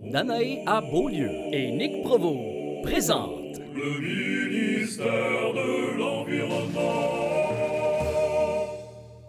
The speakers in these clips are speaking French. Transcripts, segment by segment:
Danae à Beaulieu et Nick Provo présentent Le ministère de l'Environnement.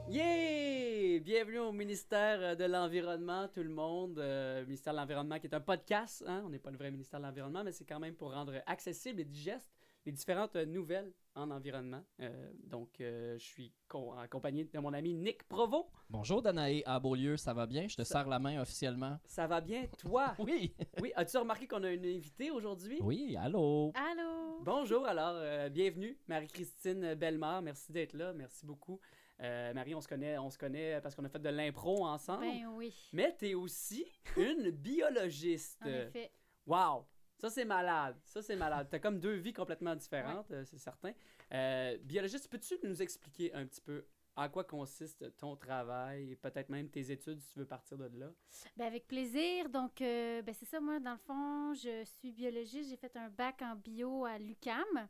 Yeah! Bienvenue au ministère de l'Environnement, tout le monde. Euh, ministère de l'Environnement qui est un podcast. Hein? On n'est pas le vrai ministère de l'Environnement, mais c'est quand même pour rendre accessible et digeste les différentes nouvelles en environnement. Euh, donc, euh, je suis co- accompagné de mon ami Nick Provo. Bonjour Danae à Beaulieu, ça va bien? Je te serre la main officiellement. Ça va bien, toi? Oui! oui, as-tu remarqué qu'on a une invitée aujourd'hui? Oui, allô? Allô? Bonjour, alors, euh, bienvenue, Marie-Christine Bellemare. Merci d'être là, merci beaucoup. Euh, Marie, on se connaît, on se connaît parce qu'on a fait de l'impro ensemble. Ben oui, Mais t'es aussi une biologiste. en effet. Wow! Ça, c'est malade. Ça, c'est malade. T'as comme deux vies complètement différentes, euh, c'est certain. Euh, biologiste, peux-tu nous expliquer un petit peu à quoi consiste ton travail et peut-être même tes études si tu veux partir de là? Ben avec plaisir. Donc, euh, ben c'est ça, moi, dans le fond, je suis biologiste. J'ai fait un bac en bio à l'UCAM.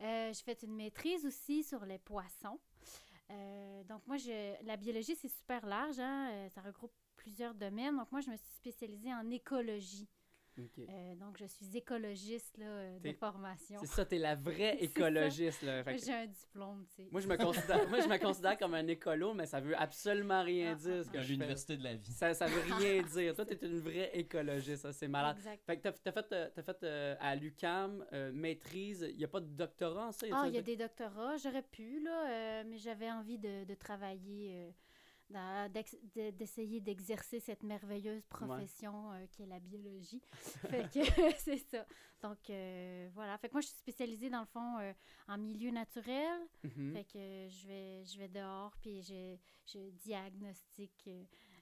Euh, j'ai fait une maîtrise aussi sur les poissons. Euh, donc, moi, je, la biologie, c'est super large. Hein? Ça regroupe plusieurs domaines. Donc, moi, je me suis spécialisée en écologie. Euh, donc, je suis écologiste là, euh, de formation. C'est ça, t'es la vraie écologiste. Là. Fait J'ai un diplôme, tu sais. moi, je me considère, moi, je me considère comme un écolo, mais ça veut absolument rien Ah, dire ah, ah. fais. l'Université de la vie. Ça, ça veut rien dire. Toi, t'es une vraie écologiste, ça, c'est malade. Exact. Fait que t'as, t'as fait, euh, t'as fait euh, à l'UCAM, euh, maîtrise, il n'y a pas de doctorat en ça? Ah, a il y a des doctorats. J'aurais pu, là, euh, mais j'avais envie de, de travailler, d'essayer d'exercer cette merveilleuse profession euh, qui est la biologie. fait que c'est ça. Donc, euh, voilà. Fait que moi, je suis spécialisée, dans le fond, euh, en milieu naturel. Mhm. Fait que je vais, je vais dehors, puis je, je diagnostique.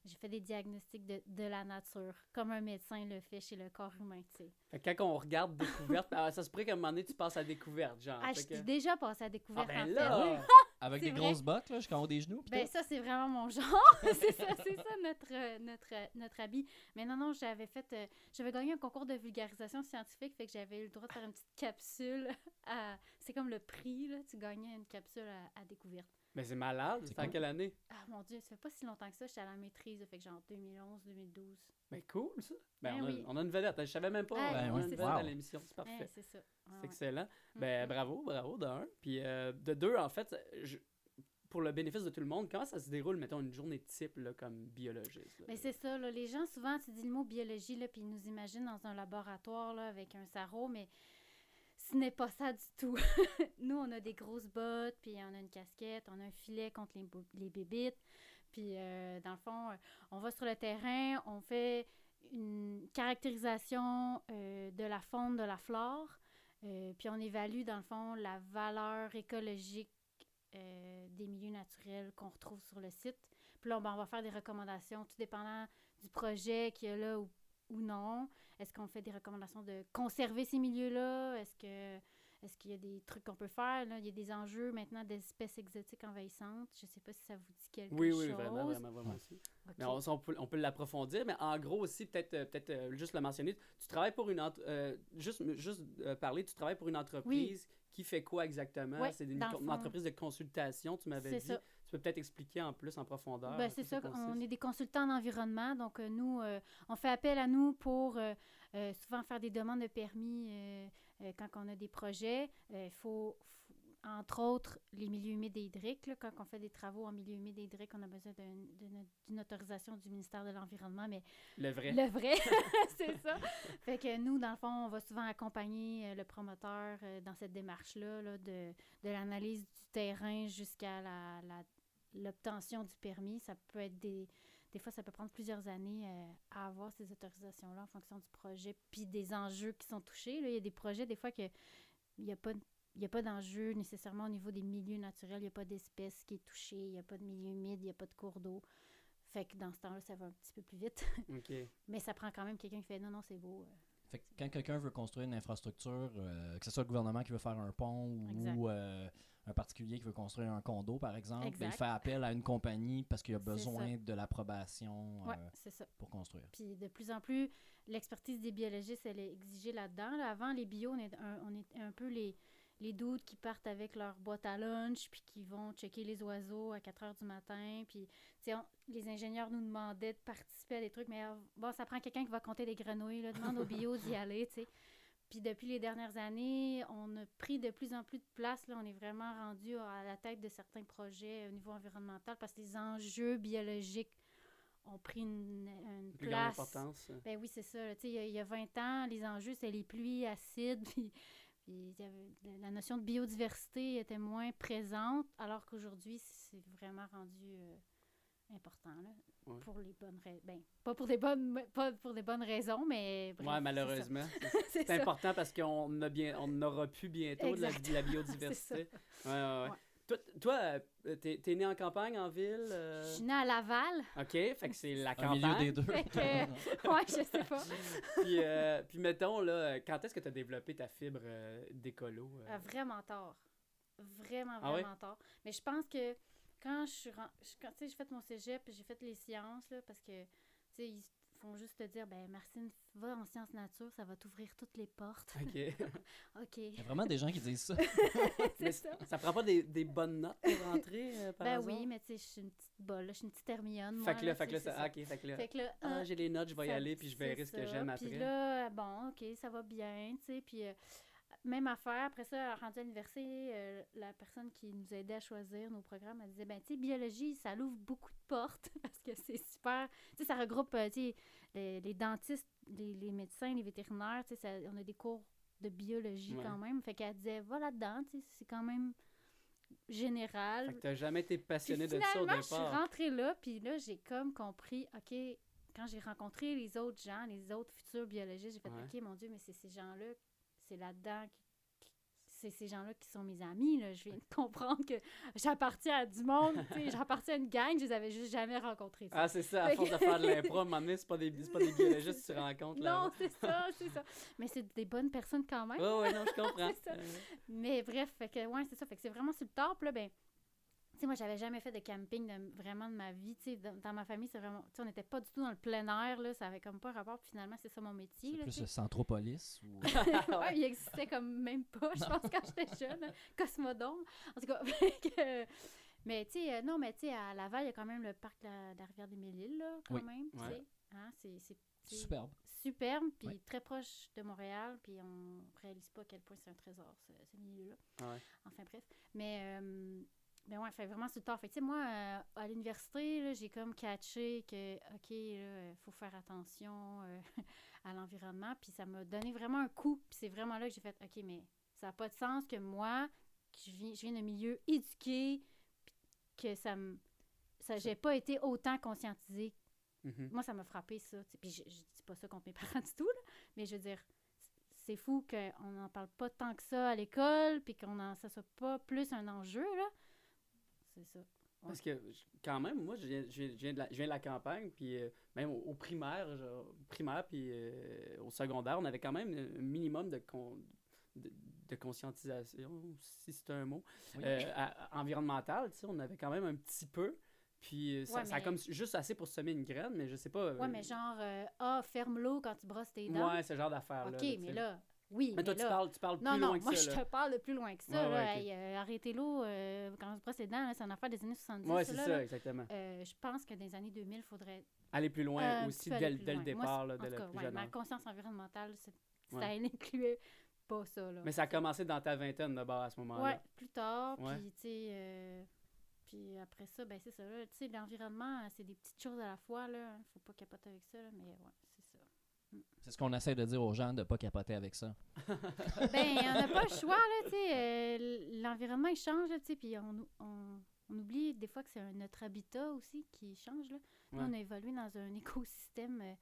Je fais des diagnostics de, de la nature, comme un médecin le fait chez le corps humain, tu sais. Fait quand on regarde découverte, ah, ça se pourrait qu'à un moment donné, tu passes à découverte, genre. Ah, Fait je que- suis déjà passée à Ah découverte, ben en fait. là! Avec des vrai. grosses bottes, là, jusqu'en haut des genoux. Ben ça, c'est vraiment mon genre. c'est ça, c'est ça notre, euh, notre, euh, notre habit. Mais non, non, j'avais fait... euh, j'avais gagné un concours de vulgarisation scientifique, fait que j'avais eu le droit de faire une petite capsule. à- C'est comme le prix, là. Tu gagnais une capsule à, à découverte. Mais c'est malade, C'est en cool. quelle année? Ah mon Dieu, ça fait pas si longtemps que ça. J'étais à la maîtrise, fait que genre 2011, 2012. Ben cool, ça. Ben, Ben on, a, oui. on a une vedette, je savais même pas. On a Ben une vedette wow. à l'émission, c'est parfait. C'est ça. Ouais, c'est ouais. excellent. Mm, Ben mm. bravo, bravo, de un. Puis euh, de deux, en fait, je- pour le bénéfice de tout le monde, comment ça se déroule, mettons, une journée type là, comme biologiste? là? Mais c'est ça, là, les gens, souvent, tu dis le mot biologie, là, puis ils nous imaginent dans un laboratoire là, avec un sarrau, mais ce n'est pas ça du tout. Nous, on a des grosses bottes, puis on a une casquette, on a un filet contre les, les bébites, puis euh, dans le fond, euh, on va sur le terrain, on fait une caractérisation euh, de la faune, de la flore, puis on évalue, dans le fond, la valeur écologique des milieux naturels qu'on retrouve sur le site. Puis là, ben, on va faire des recommandations, tout dépendant du projet qu'il y a là ou, ou non? Est-ce qu'on fait des recommandations de conserver ces milieux-là? Est-ce que est-ce qu'il y a des trucs qu'on peut faire? Là? Il y a des enjeux maintenant d'espèces exotiques envahissantes. Je ne sais pas si ça vous dit quelque Oui, chose. oui, vraiment, vraiment, vraiment aussi. Ok. Mais on, on peut, on peut l'approfondir, mais en gros aussi, peut-être euh, peut-être euh, juste le mentionner, tu travailles pour une euh, juste, juste euh, parler, tu travailles pour une entreprise qui fait quoi exactement? C'est une, entreprise de consultation, tu m'avais dit. ça. Tu peux peut-être expliquer en plus en profondeur. Ben, en c'est ça, on est des consultants en environnement, donc euh, nous, euh, on fait appel à nous pour euh, euh, souvent faire des demandes de permis euh, euh, quand on a des projets. Il faut, faut- entre autres, les milieux humides et hydriques. là, quand on fait des travaux en milieu humide et hydrique, on a besoin d'un- d'une autorisation du ministère de l'Environnement, mais Le vrai. le vrai, c'est ça. Fait que nous, dans le fond, on va souvent accompagner euh, le promoteur euh, dans cette démarche-là, là, de, de l'analyse du terrain jusqu'à la, la- l'obtention du permis. Ça peut être des... Des fois, ça peut prendre plusieurs années euh, à avoir ces autorisations-là en fonction du projet puis des enjeux qui sont touchés. là. Il y a des projets, des fois, que il n'y a pas... Il n'y a pas d'enjeu nécessairement au niveau des milieux naturels, il n'y a pas d'espèce qui est touchée, il n'y a pas de milieu humide, il n'y a pas de cours d'eau. Fait que dans ce temps-là, ça va un petit peu plus vite. Mais ça prend quand même quelqu'un qui fait non, non, c'est beau. euh. Fait que quand quelqu'un veut construire une infrastructure, euh, que ce soit le gouvernement qui veut faire un pont Exact. ou euh, un particulier qui veut construire un condo, par exemple, ben, il fait appel à une compagnie parce qu'il a besoin de l'approbation euh, Ouais, pour construire. Puis de plus en plus, l'expertise des biologistes, elle est exigée là-dedans. là. Avant, les bio, on est un, on est un peu les, les doutes qui partent avec leur boîte à lunch, puis qui vont checker les oiseaux à 4 heures du matin. Puis, on- les ingénieurs nous demandaient de participer à des trucs, mais euh, bon, ça prend quelqu'un qui va compter des grenouilles, là, demande aux bio d'y aller, tu sais. Puis depuis les dernières années, on a pris de plus en plus de place. Là, on est vraiment rendu à la tête de certains projets au niveau environnemental parce que les enjeux biologiques ont pris une, une Plus grande place. importance. euh. Ben oui, c'est ça. Il y, a- il y a 20 ans, les enjeux, c'était les pluies acides, puis, la notion de biodiversité était moins présente, alors qu'aujourd'hui, c'est vraiment rendu euh, important, là, Ouais. pour les bonnes raisons. Ben, pas pour des bonnes, pas pour des bonnes raisons, mais bref, ouais, malheureusement. C'est important parce qu'on a bien, on aura plus bientôt de la, de la Exactement, biodiversité. Ouais, ouais, ouais. Ouais. Toi, toi euh, t'es, t'es né en campagne, en ville? euh? Je suis née à Laval. OK, fait que c'est la Au milieu campagne. des deux. Que, ouais, je sais pas. puis, euh, puis mettons, là, quand est-ce que tu as développé ta fibre euh, d'écolo? euh? Euh, vraiment tard. Vraiment, Ah ouais? vraiment tard. Mais je pense que quand je suis ren- je- quand, tu sais, j'ai fait mon cégep, j'ai fait les sciences, là, parce que, tu sais, ils font juste te dire, ben Martine, va en sciences nature, ça va t'ouvrir toutes les portes. OK. OK, Il y a vraiment des gens qui disent ça. Mais ça. ça prend pas des, des bonnes notes pour rentrer, euh, par Ben oui, mais tu sais, je suis une petite bolle, je suis une petite Hermione, moi. Fait que là, fait que là, ça- ah, OK, fait que là, Fait que là, ah, euh, j'ai les notes, je vais y aller, puis je verrai ce que j'aime Puis après. là, bon, OK, ça va bien, tu sais. Puis euh, même affaire, après ça, rendu à l'université, euh, la personne qui nous aidait à choisir nos programmes, elle disait, ben, tu sais, biologie, ça l'ouvre beaucoup de portes parce que c'est super. Tu sais, ça regroupe, euh, tu sais, les, les dentistes, les, les médecins, les vétérinaires, tu sais, on a des cours de biologie Ouais. quand même. Fait qu'elle disait, va là-dedans, tu sais, c'est quand même général. Fait que t'as jamais été passionné de ça au finalement, je suis départ. rentrée là, puis là, j'ai comme compris, OK, quand j'ai rencontré les autres gens, les autres futurs biologistes, j'ai fait, Ouais. OK, mon Dieu, mais c'est ces gens-là, c'est là-dedans, qui- c'est ces gens-là qui sont mes amis, là. Je viens de comprendre que j'appartiens à du monde, j'appartiens à une gang, je les avais juste jamais rencontrés. Ah, c'est ça, à force de que- faire de l'impro, à un moment donné, c'est pas des, c'est pas des biologistes que tu rencontres, là. non, c'est ça, c'est ça. Mais c'est des bonnes personnes quand même. Ouais, ouais, non, je comprends. Ça. Mais bref, fait que, ouais, c'est ça. Fait que c'est vraiment sur le. Puis là, ben, sais, moi, j'avais jamais fait de camping de- vraiment de ma vie. Tu sais, dans, dans ma famille, c'est vraiment. Tu sais, on n'était pas du tout dans le plein air, là. Ça avait comme pas rapport. Puis finalement, c'est ça mon métier, C'est là. plus tu le sais. Centropolis ou... ouais, il existait comme même pas, je pense, quand j'étais jeune. hein. Cosmodome. En tout cas, que- Mais, tu sais, euh, non, mais tu sais, à Laval, il y a quand même le parc de la, de la rivière des Mille-Îles, là, quand Oui. même. tu Ouais. sais. Hein, c'est. Superbe. Superbe, puis Oui. très proche de Montréal, puis on réalise pas à quel point c'est un trésor, ce, ce milieu-là. Ah ouais. Enfin, bref. Mais, euh, ben ouais, fait vraiment sur le tard. Fait que, tu sais, moi, euh, à l'université, j'ai comme catché que, OK, il faut faire attention euh, à l'environnement, puis ça m'a donné vraiment un coup. Puis c'est vraiment là que j'ai fait, OK, mais ça n'a pas de sens que moi, que je viens, je viens d'un milieu éduqué, que ça me... Ça, j'ai pas été autant conscientisée Mhm. moi, ça m'a frappé, ça. Puis je, je dis pas ça contre mes parents du tout, là, mais je veux dire, c'est fou qu'on n'en parle pas tant que ça à l'école, puis qu'on en, ça soit pas plus un enjeu, là. C'est ça. Parce que, quand même, moi, je viens, je viens- de, la, je viens de la campagne, puis euh, même au, au primaire, genre, primaire, puis euh, au secondaire, on avait quand même un minimum de, con- de, de conscientisation, si c'est un mot, Oui. euh, à- environnementale, tu sais, on avait quand même un petit peu. Puis euh, ça, Ouais, ça a comme juste assez pour semer une graine, mais je sais pas. Ouais, mais genre, ah, ferme l'eau quand tu brosses tes dents. Ouais, ce genre d'affaires-là. OK, là, mais là, oui, Mais toi, tu parles, tu parles Non, plus non, loin que moi, ça. je là. te parle de plus loin que ça. Ouais. Hey, euh, arrêtez l'eau euh, quand on se brosse les dents, c'est une affaire des années 70. Ouais, c'est ça, là. exactement. Euh, je pense que dans les années 2000, il faudrait Aller plus loin un aussi dès, le loin. Moi, départ, c'est- là, dès le plus ouais, jeune ma conscience environnementale, ça n'incluait pas ça. Là. Mais ça a commencé dans ta vingtaine d'abord à ce moment-là. Ouais, plus tard. Puis, tu sais, euh, puis après ça, ben c'est ça. là. Tu sais, l'environnement, euh, c'est des petites choses à la fois. Là. Faut pas capoter avec ça. là, mais ouais, c'est ce qu'on essaie de dire aux gens, de pas capoter avec ça. ben, on n'a pas le choix, là, tu sais. euh, l'environnement, il change, là, tu sais. Puis on, on, on oublie des fois que c'est notre habitat aussi qui change, là. Nous, Ouais. on a évolué dans un écosystème euh,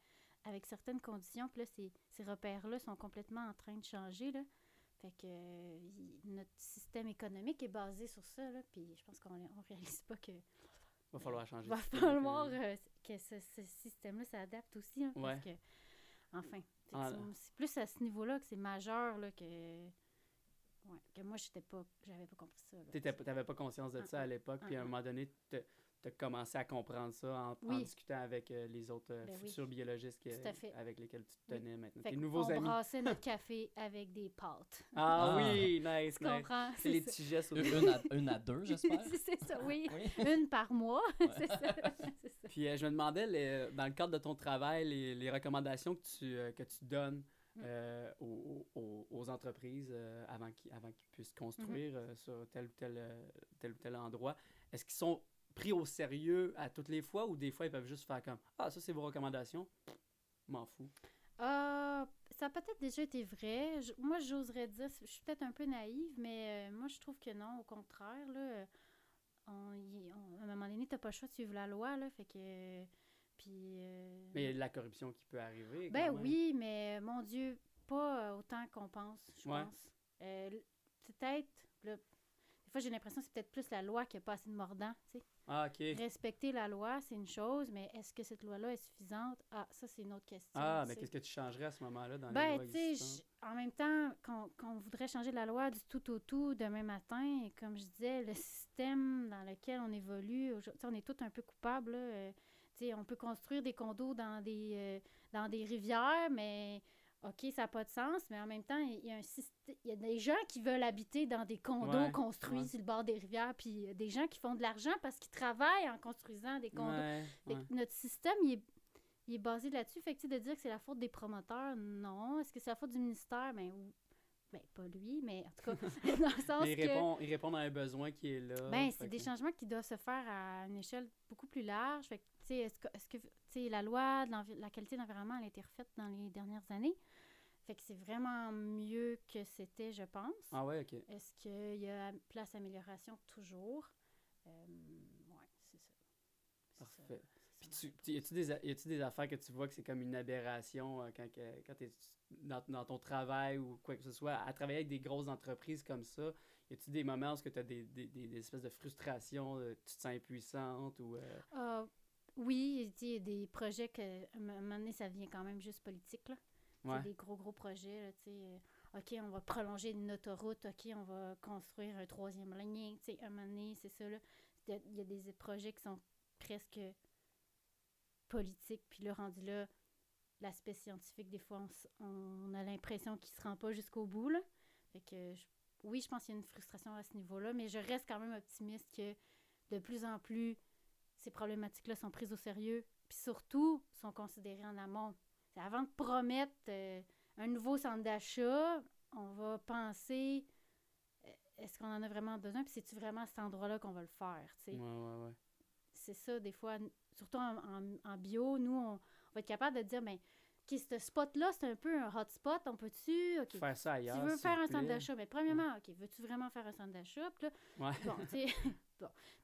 avec certaines conditions. Puis là, ces, ces repères-là sont complètement en train de changer, là. Fait que euh, notre système économique est basé sur ça, là. Puis je pense qu'on on réalise pas que Va falloir changer. il va falloir que ce, ce système-là s'adapte aussi. hein, parce que, enfin, Ah, c'est- plus à ce niveau-là que c'est majeur là, que, ouais, que moi, j'étais pas, j'avais pas compris ça. T'étais- T'avais pas conscience de ça à l'époque, puis à un Ah, ah. moment donné, te- as commencé à comprendre ça en, discutant avec euh, les autres euh, Ben oui. futurs biologistes que- avec lesquels tu te Oui. tenais maintenant. Fait Tes nouveaux amis. brassait notre café avec des pâtes. Ah, Ah. oui, nice, Tu nice. comprends? C'est les ça. petits gestes au Une, à, une à deux, j'espère. c'est ça, oui. Une par mois. c'est ça. c'est ça. Puis euh, je me demandais, les- dans le cadre de ton travail, les, les recommandations que tu, euh, que tu donnes Mm. euh, aux, aux- aux entreprises euh, avant qu'ils avant puissent construire Mm-hmm. euh, sur tel ou tel, euh, tel ou tel endroit, est-ce qu'ils sont pris au sérieux à toutes les fois ou des fois ils peuvent juste faire comme Ah, ça c'est vos recommandations? M'en fous. Ah, ça a peut-être déjà été vrai. Je- moi, j'oserais dire, je suis peut-être un peu naïve, mais euh, moi, je trouve que non, au contraire. Là, euh, on, y- on- à un moment donné, t'as pas le choix de suivre la loi. Là, fait que. Puis. euh, Mais il y a de la corruption qui peut arriver. ben quand même. oui, mais mon Dieu, pas euh, autant qu'on pense, je Ouais. pense. Euh, peut-être. Fois, j'ai l'impression que c'est peut-être plus la loi qui a pas assez de mordant. tu sais. Ah, ok. Respecter la loi, c'est une chose, mais est-ce que cette loi-là est suffisante? Ah, ça, c'est une autre question. Ah, mais qu'est-ce que tu changerais à ce moment-là dans les Ben, lois tu sais, existantes? je- en même temps, qu'on voudrait changer la loi du tout au tout demain matin, et comme je disais, le système dans lequel on évolue, on est tous un peu coupables. là, euh, tu sais, on peut construire des condos dans des, euh, dans des rivières, mais OK, ça n'a pas de sens, mais en même temps, il y a un système, il y a des gens qui veulent habiter dans des condos Ouais, construits ouais. sur le bord des rivières, puis euh, des gens qui font de l'argent parce qu'ils travaillent en construisant des condos. Ouais, notre système, il est, il est basé là-dessus. Fait que, de dire que c'est la faute des promoteurs, non. Est-ce que c'est la faute du ministère? Ben, ou- ben pas lui, mais en tout cas, dans le sens Mais ils, que... répondent à un besoin qui est là. Ben, c'est des changements qui doivent se faire à une échelle beaucoup plus large. Fait que, est-ce que, la loi de la qualité de l'environnement, elle a été refaite dans les dernières années. Fait que c'est vraiment mieux que c'était, je pense. Ah ouais, ok. Est-ce qu'il y a place à amélioration? Toujours? Euh, ouais, c'est ça. Parfait. Puis tu, y a-tu des, des affaires que tu vois que c'est comme une aberration euh, quand, que- quand tu es dans, dans ton travail ou quoi que ce soit, à travailler avec des grosses entreprises comme ça? Y a-tu des moments où tu as des, des, des, des espèces de frustration, euh, tu te sens impuissante ou. Oui, il y a des projets que, à un moment donné, ça devient quand même juste politique, là. Ouais. Des gros, gros projets, là, tu sais. euh, OK, on va prolonger une autoroute, OK, on va construire un troisième lien, tu sais, à un moment donné, c'est ça, là. Il y a- des projets qui sont presque politiques, puis là, rendu là, l'aspect scientifique, des fois, on, a l'impression qu'il se rend pas jusqu'au bout, là. Fait que, je- oui, je pense qu'il y a une frustration à ce niveau-là, mais je reste quand même optimiste que de plus en plus, ces problématiques-là sont prises au sérieux, puis surtout, sont considérées en amont. Avant de promettre euh, un nouveau centre d'achat, on va penser euh, est-ce qu'on en a vraiment besoin, puis c'est-tu vraiment à cet endroit-là qu'on va le faire. Ouais, ouais, ouais. C'est ça, des fois, surtout en, en- en bio, nous, on, on va être capable de dire, ben, OK, ce spot-là, c'est un peu un hotspot, on peut-tu, OK, Faire ça ailleurs. tu veux faire un centre d'achat, mais premièrement, OK, veux-tu vraiment faire un centre d'achat? Puis là, Ouais. bon, tu sais,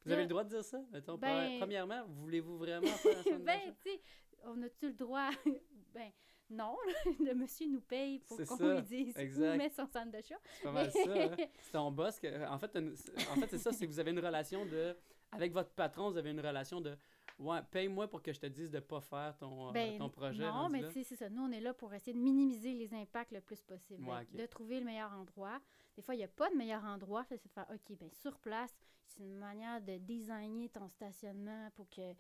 Vous avez le droit de dire ça? Mettons, Ben- Premièrement, voulez-vous vraiment faire un ben, d'achat? tu sais, on a-tu le droit? ben, non, le monsieur nous paye pour qu'on lui dise exact. où mettre son centre d'achat. C'est pas mal ça. hein. C'est ton boss. Que, en fait, une- en fait c'est ça, c'est que vous avez une relation de. Avec votre patron, vous avez une relation de. Ouais, paye-moi pour que je te dise de pas faire ton, euh, Ben, ton projet. non, mais tu sais, c'est ça. Nous, on est là pour essayer de minimiser les impacts le plus possible. Ouais. De trouver le meilleur endroit. Des fois, il n'y a pas de meilleur endroit. C'est de faire, OK, ben sur place, c'est une manière de designer ton stationnement pour que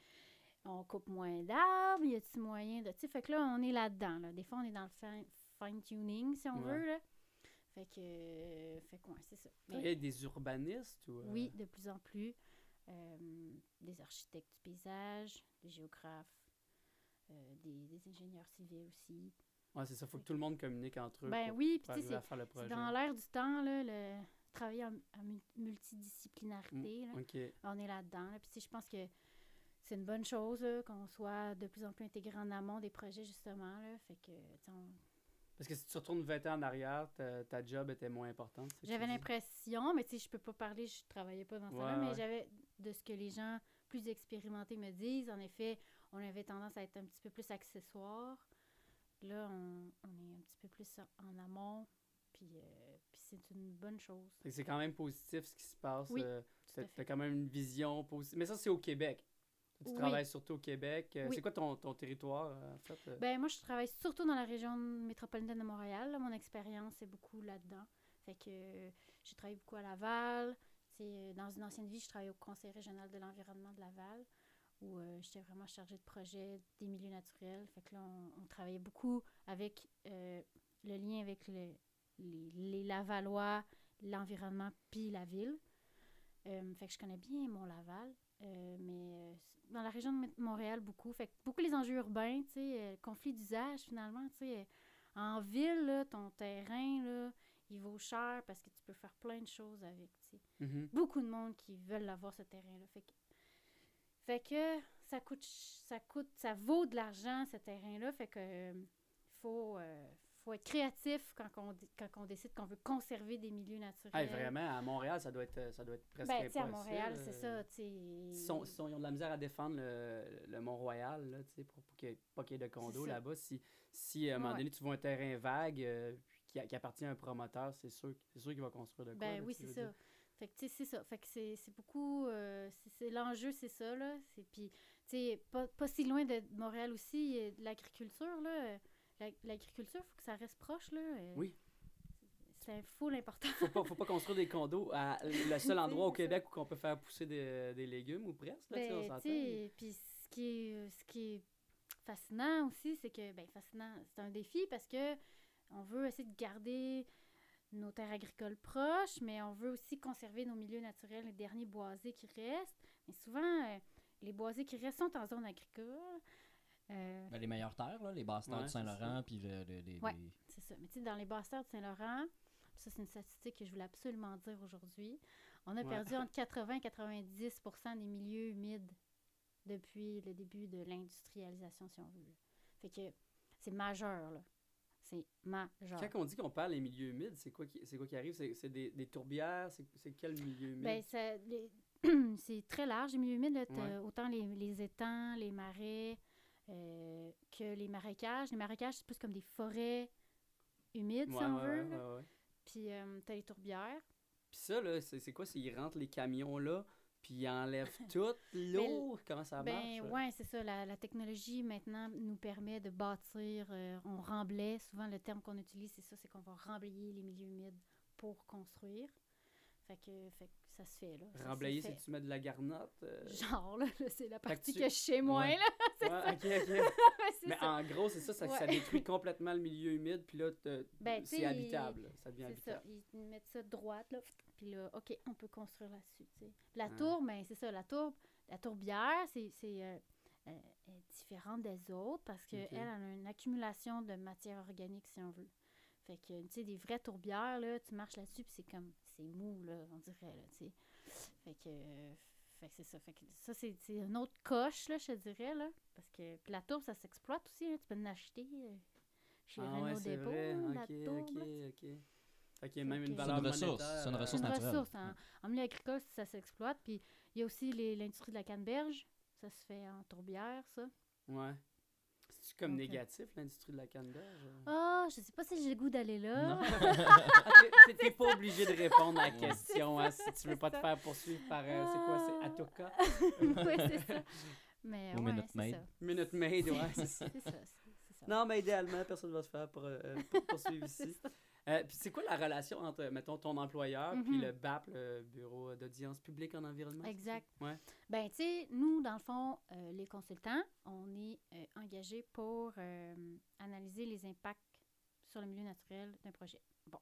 on coupe moins d'arbres. Y a-t-il moyen de... Tu sais, fait que là, on est là-dedans. Là. Des fois, on est dans le fin- fine-tuning, si on Ouais. veut. Là. Fait que... euh, Fait que, ouais, c'est ça. Mais- Travailler avec des urbanistes ou. euh, Oui, de plus en plus. Euh, des architectes du paysage, des géographes, euh, des, des ingénieurs civils aussi. Ouais, c'est ça. Faut que tout le monde communique entre eux. Ben pour oui, puis c'est- c'est dans l'air du temps, là, le travailler en, en mu- multidisciplinarité. là. Ok. On est là-dedans. là. Puis tu sais, je pense que c'est une bonne chose là, qu'on soit de plus en plus intégré en amont des projets, justement. Là. Fait que, on- Parce que si tu retournes 20 ans en arrière, ta, ta job était moins importante. J'avais l'impression, mais tu sais, je peux pas parler, je travaillais pas dans ça, mais ouais. j'avais de ce que les gens plus expérimentés me disent. En effet, on avait tendance à être un petit peu plus accessoire. Là, on, on est un petit peu plus en, en amont, puis, euh, c'est une bonne chose. C'est quand même positif ce qui se passe. Oui, euh, t'as fait. quand même une vision positive. Mais ça, c'est au Québec. Tu Oui. travailles surtout au Québec. Euh, Oui. C'est quoi ton, ton territoire, euh, en fait? Ben, moi, je travaille surtout dans la région métropolitaine de Montréal. là. Mon expérience est beaucoup là-dedans. Fait que euh, j'ai travaillé beaucoup à Laval, tu dans une ancienne vie, je travaillais au Conseil régional de l'environnement de Laval, où euh, j'étais vraiment chargée de projet des milieux naturels. Fait que là, on, on travaillait beaucoup avec euh, le lien avec le- les, les Lavallois, l'environnement, puis la ville. Euh, fait que je connais bien mon Laval, euh, mais euh, dans la région de Mont- Montréal, beaucoup. Fait que beaucoup les enjeux urbains, tu sais, conflit d'usage, finalement, tu sais. en ville, là, ton terrain, là, il vaut cher parce que tu peux faire plein de choses avec, tu sais Mhm. beaucoup de monde qui veulent avoir ce terrain-là. Fait que, fait que ça coûte, ça coûte, ça vaut de l'argent ce terrain-là. Fait que euh, faut, euh, faut être créatif quand on, dé- quand on décide qu'on veut conserver des milieux naturels. Hey, vraiment, à Montréal, ça doit être, ça doit être presque Ben, sais, à impossible, Montréal, euh, c'est ça. Ils, sont, ils sont- ils ont de la misère à défendre le, le Mont-Royal, pour, pour qu'il n'y ait pas qu'il y ait de condos là-bas. Si, si à un moment donné, tu vois un terrain vague euh, qui, qui appartient à un promoteur, c'est sûr, sûr qu'il va construire de quoi. Ben là, oui, c'est ça. dire. Fait que, tu sais, c'est ça. Fait que c'est beaucoup... euh, c'est- L'enjeu, c'est ça, là. Puis, tu sais, pas, pas si loin de Montréal aussi, de l'agriculture, là. La- L'agriculture, il faut que ça reste proche, là. euh, Oui. C'est un full important. Faut pas, faut pas construire des condos à le seul endroit au. Québec où on peut faire pousser des, des légumes ou presque, là, on Ben, sais, puis ce qui est, euh, ce qui est fascinant aussi, c'est que, ben, fascinant, c'est un défi parce que on veut essayer de garder nos terres agricoles proches, mais on veut aussi conserver nos milieux naturels, les derniers boisés qui restent. Mais souvent, euh, les boisés qui restent sont en zone agricole. Euh, Ben, les meilleures terres, là, les basses terres Ouais, c'est Saint-Laurent, puis le- le- les- Ouais. les- C'est ça. Mais tu sais, dans les basses terres de Saint-Laurent, ça, c'est une statistique que je voulais absolument dire aujourd'hui. On a Ouais. perdu entre 80 et 90% des milieux humides depuis le début de l'industrialisation, si on veut. Fait que c'est majeur, là. C'est majeur. Quand on dit qu'on perd les milieux humides, c'est quoi qui, c'est quoi qui arrive? C'est, c'est des, des tourbières? C'est, c'est quel milieu humide? Ben, c'est très large, les milieux humides. là. Ouais. Autant les, les étangs, les marais euh, que les marécages. Les marécages, c'est plus comme des forêts humides, Ouais, si on ouais, veut. ouais. Puis euh, t'as les tourbières. Puis ça, là, c'est, quoi? C'est ils rentrent les camions là, puis ils enlèvent toute l'eau? Comment ça Ben marche? ouais, c'est ça. La, la technologie maintenant nous permet de bâtir. euh, on remblaye. Souvent, le terme qu'on utilise, c'est ça, c'est qu'on va remblayer les milieux humides pour construire. Fait que, fait que ça se fait là. Remblayer, c'est tu mets de la garnotte? euh? Genre là, là, c'est la partie tu- que je sais moins Ouais. là. c'est Ouais, ça. Mais en gros, c'est ça, ça, détruit complètement le milieu humide, puis là, Ben, c'est habitable. là. Ça devient C'est ça. habitable. Ils mettent ça droite là. Puis là, ok, on peut construire là-dessus. La Ah. tour, ben c'est ça. La tour, la tourbière, c'est euh, euh, est différente des autres parce qu'elle elle a une accumulation de matière organique, si on veut. Fait que, tu sais, des vraies tourbières, là, tu marches là-dessus, puis c'est comme, c'est mou, là, on dirait, là, tu sais. Fait que, euh, fait que c'est ça. Fait que ça, c'est c'est une autre coche, là, je te dirais, là. Parce que, puis la tourbe, ça s'exploite aussi, là. Tu peux en acheter euh, chez Ah Renault ouais, c'est Dépôt, vrai. la Ok, tourbe, ok, ok. Fait qu'il y a même une valeur C'est une ressource, monétaire, c'est une euh, C'est ressource une naturelle. ressource. En, en milieu agricole, ça s'exploite. Puis il y a aussi les- l'industrie de la canneberge. Ça se fait en tourbière, ça. Ouais. C'est-tu comme négatif, l'industrie de la canneberge? euh? Ah, je sais pas si j'ai le goût d'aller là. Non. Ah, t'es- pas obligé de répondre à la question hein, si tu veux pas te faire poursuivre par, euh, c'est quoi, c'est Atoka? oui, c'est ça. Mais Ou ouais, Minute c'est Maid. ça. Minute Maid, ouais, c'est ça. C'est c'est- c'est. Non, mais idéalement, personne ne va se faire pour, euh, pour- poursuivre C'est ici. Euh, puis c'est quoi la relation entre, mettons, ton employeur puis Mhm. le BAP, le Bureau d'audience publique en environnement? Exact. Ouais. Ben, tu sais, nous, dans le fond, euh, les consultants, on est euh, engagés pour euh, analyser les impacts sur le milieu naturel d'un projet. Bon.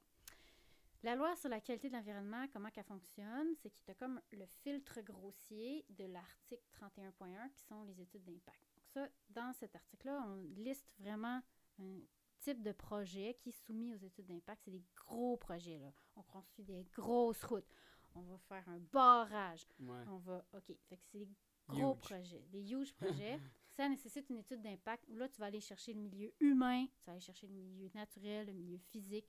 La loi sur la qualité de l'environnement, comment qu'elle fonctionne, c'est qu'il y a comme le filtre grossier de l'article 31.1 qui sont les études d'impact. Donc ça, dans cet article-là, on liste vraiment un type de projet qui est soumis aux études d'impact. C'est des gros projets, là. On construit des grosses routes. On va faire un barrage. Ouais. On va. OK. Fait que c'est des gros Huge. projets, des huge projets. ça nécessite une étude d'impact où là, tu vas aller chercher le milieu humain, tu vas aller chercher le milieu naturel, le milieu physique.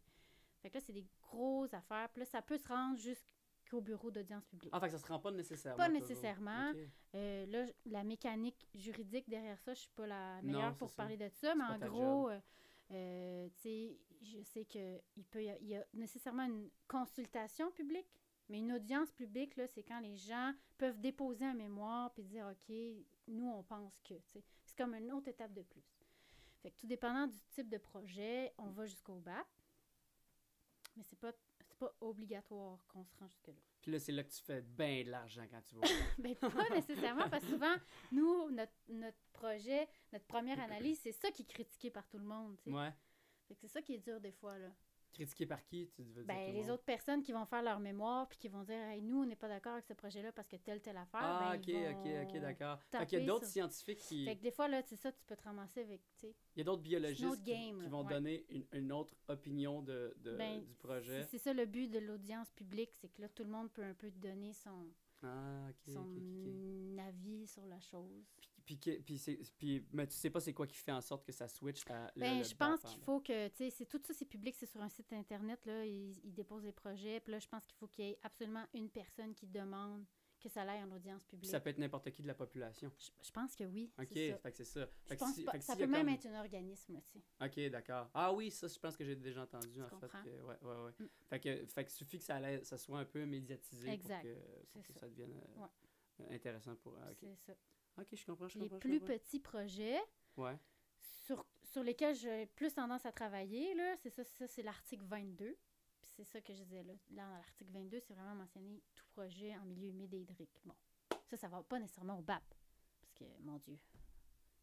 Fait que là, c'est des grosses affaires. Puis là, ça peut se rendre jusqu'au bureau d'audience publique. Ah, fait que ça se rend pas nécessairement. Pas nécessairement. Euh, là, la mécanique juridique derrière ça, je suis pas la meilleure pour ça. parler de ça, mais en gros, euh, euh, je sais qu'il peut y a, il y a nécessairement une consultation publique, mais une audience publique, là, c'est quand les gens peuvent déposer un mémoire puis dire, OK, nous, on pense que. C'est comme une autre étape de plus. Fait que tout dépendant du type de projet, on va jusqu'au BAP. Mais c'est pas, pas obligatoire qu'on se rend jusque-là. Puis là, c'est là que tu fais bien de l'argent quand tu vas. Ben, pas nécessairement, parce que souvent, nous, notre, notre projet, notre première analyse, c'est ça qui est critiqué par tout le monde. tu sais. ouais. Fait que c'est ça qui est dur des fois. Là. Critiqué par qui, tu veux dire? Ben, les autres personnes qui vont faire leur mémoire puis qui vont dire hey, nous, on n'est pas d'accord avec ce projet-là parce que telle, telle affaire. Ah, ben, ok, ils ok, ok, d'accord. Fait qu'il y a d'autres sur- scientifiques qui. Fait que des fois, là, c'est ça, tu peux te ramasser avec. tu sais. Il y a d'autres biologistes qui- vont ouais. donner une, une autre opinion de, de- Ben, du projet. C'est ça le but de l'audience publique, c'est que là, tout le monde peut un peu donner son, Ah, son avis sur la chose. Puis, puis, que- puis, c'est- puis- mais tu sais pas c'est quoi qui fait en sorte que ça switch à. Ben, le je pense qu'il faut que, tu sais, tout ça, c'est public, c'est sur un site internet, là, ils, ils déposent des projets, puis là, je pense qu'il faut qu'il y ait absolument une personne qui demande que ça aille en audience Puis publique. ça peut être n'importe qui de la population. Je, je pense que oui, Ok, c'est ça. fait que c'est ça. Je Fait que pense si- pas- fait que ça peut même comme- être un organisme, tu sais. Ok, d'accord. Ah oui, ça, je pense que j'ai déjà entendu, Tu en fait. comprends? que- ouais, ouais, ouais. Mm. Fait que, fait que suffit que ça, allait- ça soit un peu médiatisé Exact, pour que, pour c'est que ça. ça devienne euh, Ouais. euh, intéressant pour. ah, ok. C'est ça. Ok, je comprends, je Les comprends. plus petits projets Ouais. sur, sur lesquels j'ai plus tendance à travailler, là, c'est ça, ça c'est l'article 22. Puis c'est ça que je disais là. Là, dans l'article 22, c'est vraiment mentionné tout projet en milieu humide et hydrique. Bon, ça, ça va pas nécessairement au BAP. Parce que, mon Dieu, Ça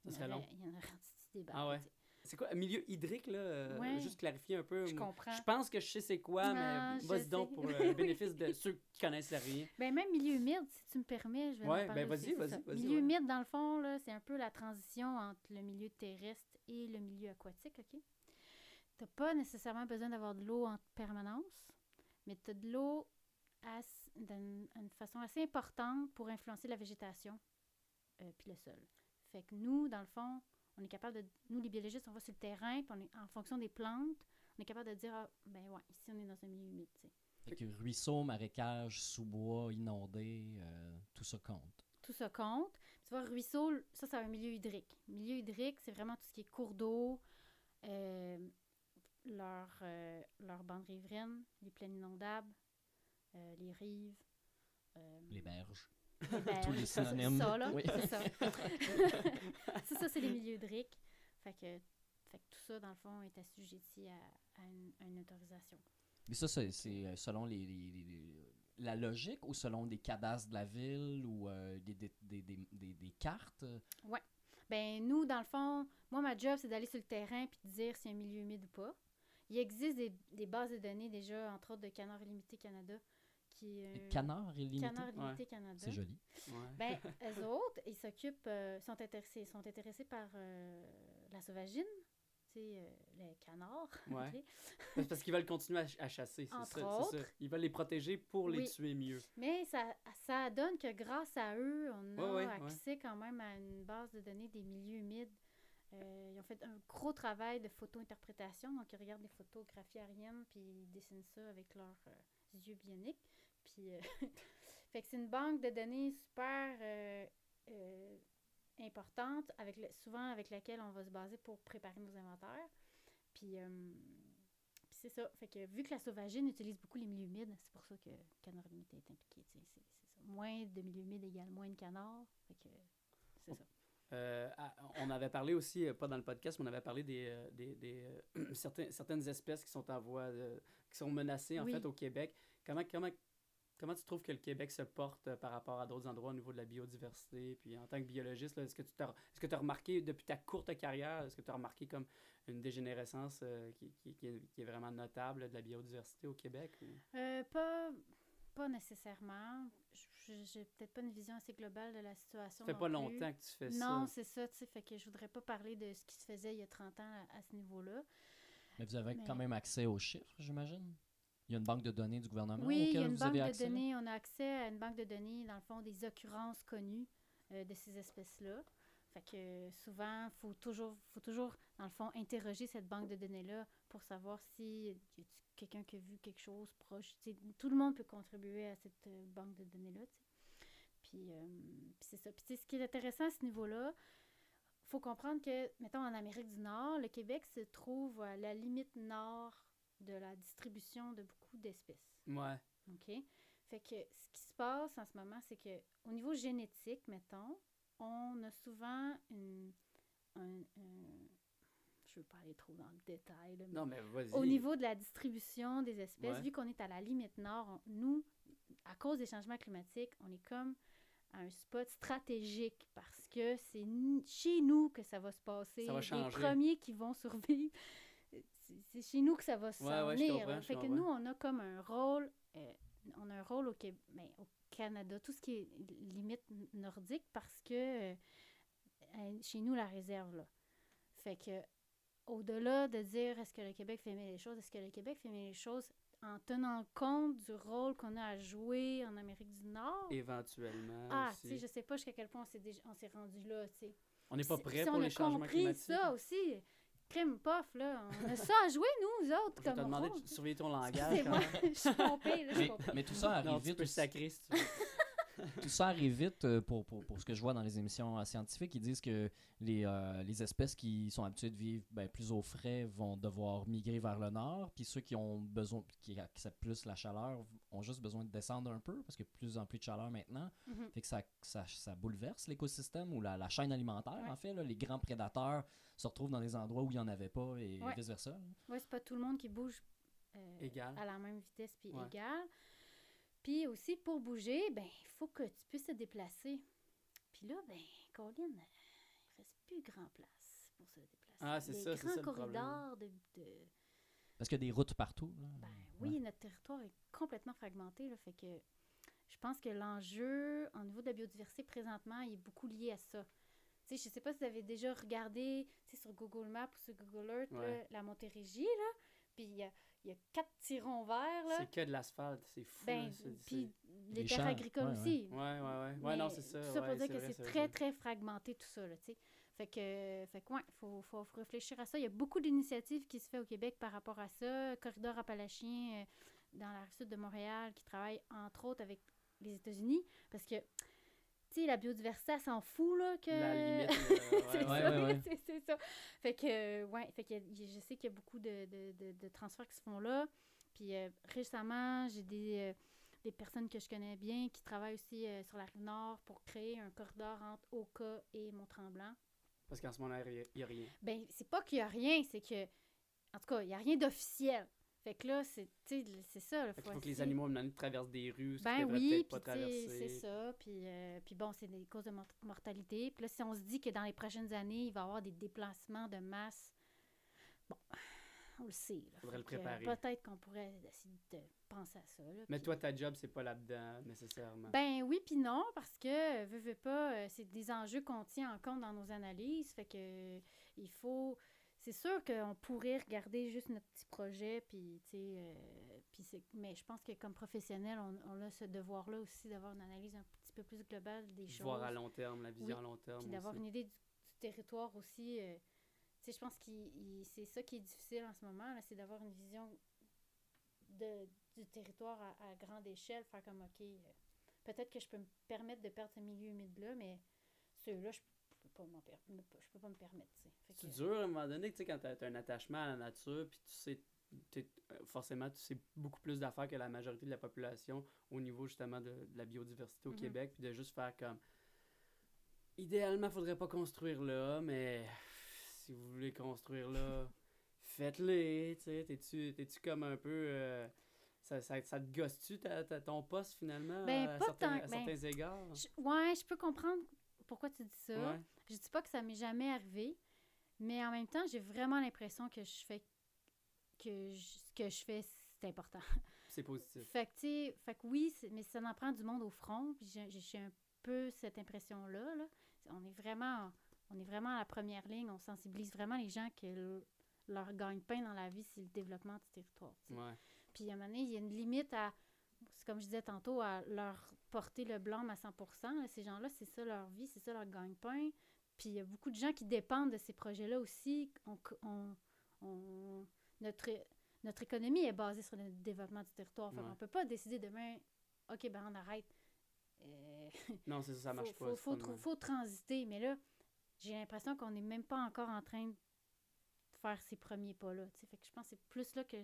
il y en serait aurait- long. Il y en aurait un petit débat. Ah ouais. C'est quoi, milieu hydrique, là? euh, Ouais. Juste clarifier un peu. Je comprends. Je pense que je sais c'est quoi, mais vas-y donc pour le bénéfice de ceux qui connaissent rien. Ben, même milieu humide, si tu me permets, je vais en Ouais, parler ben, vas-y, vas-y, Milieu ouais. humide, dans le fond, là, c'est un peu la transition entre le milieu terrestre et le milieu aquatique, OK? T'as pas nécessairement besoin d'avoir de l'eau en permanence, mais tu as de l'eau d'une façon assez importante pour influencer la végétation euh, puis le sol. Fait que nous, dans le fond, on est capable de... Nous, les biologistes, on va sur le terrain, puis on est, en fonction des plantes, on est capable de dire, ah, ben ouais, ici, on est dans un milieu humide, tu sais. Fait que ruisseau, marécage, sous-bois, inondé, euh, tout ça compte. tout ça compte. Tu vois, ruisseau, ça, c'est un milieu hydrique. Milieu hydrique, c'est vraiment tout ce qui est cours d'eau, euh, leur, euh, leur bande riveraine, les plaines inondables, euh, les rives. euh, Les berges. Berges. Tous les C'est synonymes. ça, là. Oui. C'est ça. c'est ça, c'est les milieux hydriques. Fait que, fait que tout ça, dans le fond, est assujetti à, à une, à une autorisation. Mais ça, c'est c'est, euh, selon les, les- les- les- la logique ou selon des cadastres de la ville ou euh, des, des, des, des, des- des cartes? Ben nous, dans le fond, moi, ma job, c'est d'aller sur le terrain puis de dire s'il y a un milieu humide ou pas. Il existe des, des bases de données déjà, entre autres de Canard Illimité Canada, qui Les euh, canards illimité? Canard Illimité Canada. C'est joli. Ouais. Ben, eux autres, ils s'occupent, euh, sont intéressés, sont intéressés par euh, la sauvagine, tu sais, euh, les canards. Ouais. parce qu'ils veulent continuer à, ch- à chasser, c'est Entre ça. Ils veulent les protéger pour les Oui. tuer mieux. Mais ça, ça donne que grâce à eux, on a Ouais, ouais, ouais. accès quand même à une base de données des milieux humides. Euh, ils ont fait un gros travail de photo-interprétation. Donc, ils regardent des photographies aériennes, puis ils dessinent ça avec leurs euh, yeux bioniques. Puis, euh, fait que c'est une banque de données super euh, euh, importante, avec le- souvent avec laquelle on va se baser pour préparer nos inventaires. Puis, puis c'est ça. Fait que vu que la sauvagine utilise beaucoup les milieux humides, c'est pour ça que Canard Limité est impliqué. C'est c'est ça. Moins de milieux humides égale moins de canards. Fait que c'est ça. Euh, on avait parlé aussi, pas dans le podcast, mais on avait parlé des, des, des, euh, certains- certaines espèces qui sont en voie de- qui sont menacées en Oui. fait au Québec. Comment, comment, comment tu trouves que le Québec se porte euh, par rapport à d'autres endroits au niveau de la biodiversité? Puis en tant que biologiste, est-ce que tu as, est-ce que tu as remarqué depuis ta courte carrière, est-ce que tu as remarqué comme une dégénérescence euh, qui, qui, qui est, qui est vraiment notable de la biodiversité au Québec? ou- Euh, pas, pas nécessairement. J'ai peut-être pas une vision assez globale de la situation. Ça fait non pas plus. longtemps que tu fais Non, ça. c'est ça, tu sais. Fait que je voudrais pas parler de ce qui se faisait il y a 30 ans à, à ce niveau-là. Mais vous avez Mais- quand même accès aux chiffres, j'imagine? Il y a une banque de données du gouvernement Oui, il y a une vous banque avez de données. On a accès à une banque de données, dans le fond, des occurrences connues euh, de ces espèces-là. Fait que souvent, il faut toujours, faut toujours, dans le fond, interroger cette banque de données-là pour savoir si y a quelqu'un qui a vu quelque chose proche. Tout le monde peut contribuer à cette euh, banque de données-là. Puis, euh, puis c'est ça. Puis ce qui est intéressant à ce niveau-là, faut comprendre que, mettons, en Amérique du Nord, le Québec se trouve à la limite nord de la distribution de beaucoup d'espèces. Ouais. OK? Fait que ce qui se passe en ce moment, c'est que au niveau génétique, mettons, on a souvent une. un- un- je je veux pas aller trop dans le détail. là, mais Non, mais vas-y. au niveau de la distribution des espèces, Ouais. vu qu'on est à la limite nord, on- nous, à cause des changements climatiques, on est comme à un spot stratégique parce que c'est chez nous que ça va se passer. Ça va Les changer. premiers qui vont survivre, c'est- chez nous que ça va se Ouais, s'en ouais, je venir, je Fait que nous, on a comme un rôle, euh, on a un rôle au, Québec, au Canada, tout ce qui est limite nordique parce que euh, chez nous, la réserve, là. Fait que au-delà de dire est-ce que le Québec fait mieux les choses, est-ce que le Québec fait mieux les choses en tenant compte du rôle qu'on a à jouer en Amérique du Nord? Éventuellement. ah, tu sais, je sais pas jusqu'à quel point on s'est, déjà- on s'est rendu là, tu sais. On n'est pas prêt si pour on les a changements compris climatiques. ça aussi, crème puff, là, on a ça à jouer, nous, autres, Je vais te comme demander rôle. de surveiller ton langage. C'est quand moi, même. je suis pompée, là, je suis Mais, pompée. mais tout ça arrive Non, tu vite. peux aussi. sacrer si tu veux. Tout ça arrive vite euh, pour, pour, pour ce que je vois dans les émissions scientifiques. Ils disent que les, euh, les espèces qui sont habituées de vivre ben, plus au frais vont devoir migrer vers le nord. Puis ceux qui ont besoin, qui acceptent plus la chaleur, ont juste besoin de descendre un peu parce qu'il y a de plus en plus de chaleur maintenant. Mhm. Fait que ça, ça, ça bouleverse l'écosystème ou la, la chaîne alimentaire. Ouais. En fait, là. les grands prédateurs se retrouvent dans des endroits où il n'y en avait pas et Ouais. vice-versa. Ouais, c'est pas tout le monde qui bouge euh, Égal. à la même vitesse puis Ouais. égal. Puis aussi, pour bouger, ben, il faut que tu puisses te déplacer. Puis là, ben, Colin, euh, il reste plus grand place pour se déplacer. Ah, c'est ça, c'est ça le problème. corridors de, de- Parce qu'il y a des routes partout. là. Ben Ouais. oui, notre territoire est complètement fragmenté, là, fait que je pense que l'enjeu, au niveau de la biodiversité, présentement, il est beaucoup lié à ça. Tu sais, je sais pas si vous avez déjà regardé tu sais, sur Google Maps ou sur Google Earth, là, la Montérégie, là, puis il y a, il y a quatre tirons verts, là. C'est que de l'asphalte, c'est fou. Ben, puis les Les terres champs, agricoles ouais, aussi. c'est- Ouais, ouais, ouais. Ouais, non, c'est ça. Tout ça ouais, pour dire que c'est très, vrai. très fragmenté, tout ça, là, tu sais. Fait que, fait que ouais, faut, faut, faut réfléchir à ça. Il y a beaucoup d'initiatives qui se fait au Québec par rapport à ça. Corridor appalachien euh, dans la rive sud de Montréal qui travaille entre autres avec les États-Unis parce que, tu sais, la biodiversité, elle s'en fout, là, que... La limite. c'est ouais, ça, ouais, ouais. c'est- ça. Fait que, euh, ouais, fait que je sais qu'il y a beaucoup de, de, de, de transferts qui se font là. Puis euh, récemment, j'ai des, euh, des personnes que je connais bien qui travaillent aussi sur la rive nord pour créer un corridor entre Oka et Mont-Tremblant. Parce qu'en ce moment, il n'y a rien. Ben, c'est pas qu'il y a rien, c'est que, en tout cas, il y a rien d'officiel. Fait que là, c'est, ça. là, faut que les animaux, à un moment donné, traversent des rues, ben oui, pas traverser. c'est ça. Puis, euh, puis bon, c'est des causes de mort- mortalité. Puis là, si on se dit que dans les prochaines années, il va y avoir des déplacements de masse, bon, on le sait. là. Faudrait le que, préparer. Peut-être qu'on pourrait essayer de penser à ça. là, Mais puis- toi, ta job, c'est pas là-dedans, nécessairement. ben oui, puis non, parce que, veux, veux pas, euh, c'est des enjeux qu'on tient en compte dans nos analyses. Fait que, euh, il faut. C'est sûr qu'on pourrait regarder juste notre petit projet, puis, euh, puis c'est- mais je pense que comme professionnel, on, on a ce devoir-là aussi d'avoir une analyse un petit peu plus globale des choses. Voir à long terme, la vision Oui, à long terme. Puis d'avoir une idée du, du territoire aussi. euh, tu sais, je pense que c'est ça qui est difficile en ce moment, c'est d'avoir une vision de, du territoire à, à grande échelle, faire comme, OK, euh, peut-être que je peux me permettre de perdre ce milieu humide-là, mais ceux-là, je peux pas je peux pas me permettre, C'est dur à un moment donné, tu sais, quand tu as, un attachement à la nature, puis tu sais, euh, forcément, tu sais beaucoup plus d'affaires que la majorité de la population au niveau justement de, de la biodiversité au Mhm. Québec, puis de juste faire comme. Idéalement, faudrait pas construire là, mais si vous voulez construire là, faites-le, tu sais. T'es-tu t'es-tu comme un peu. euh, ça, ça, ça te gosse-tu ton poste finalement Ben, à, pas certains, tant- à ben, certains égards? Je- ouais, je peux comprendre pourquoi tu dis ça? Ouais. Je dis pas que ça m'est jamais arrivé, mais en même temps, j'ai vraiment l'impression que je fais que je- ce que je fais, c'est important. C'est positif. Fait que, tu sais, fait que oui, mais ça en prend du monde au front. Puis j'ai un peu cette impression-là. Là. On est vraiment on est vraiment à la première ligne. On sensibilise vraiment les gens que le- leur gagne-pain dans la vie, c'est le développement du territoire. Ouais. Puis à un moment donné, il y a une limite à, comme je disais tantôt, à leur porter le blâme à 100 là. Ces gens-là, c'est ça leur vie, c'est ça leur gagne-pain. Puis il y a beaucoup de gens qui dépendent de ces projets-là aussi. On, on- on- notre, notre économie est basée sur le développement du territoire. Ouais. qu'on peut pas décider demain, OK, ben on arrête. Euh, Non, c'est ça, ça marche faut, pas. faut, c'est faut, transiter. Mais là, j'ai l'impression qu'on n'est même pas encore en train de faire ces premiers pas-là. Fait que je pense que c'est plus là que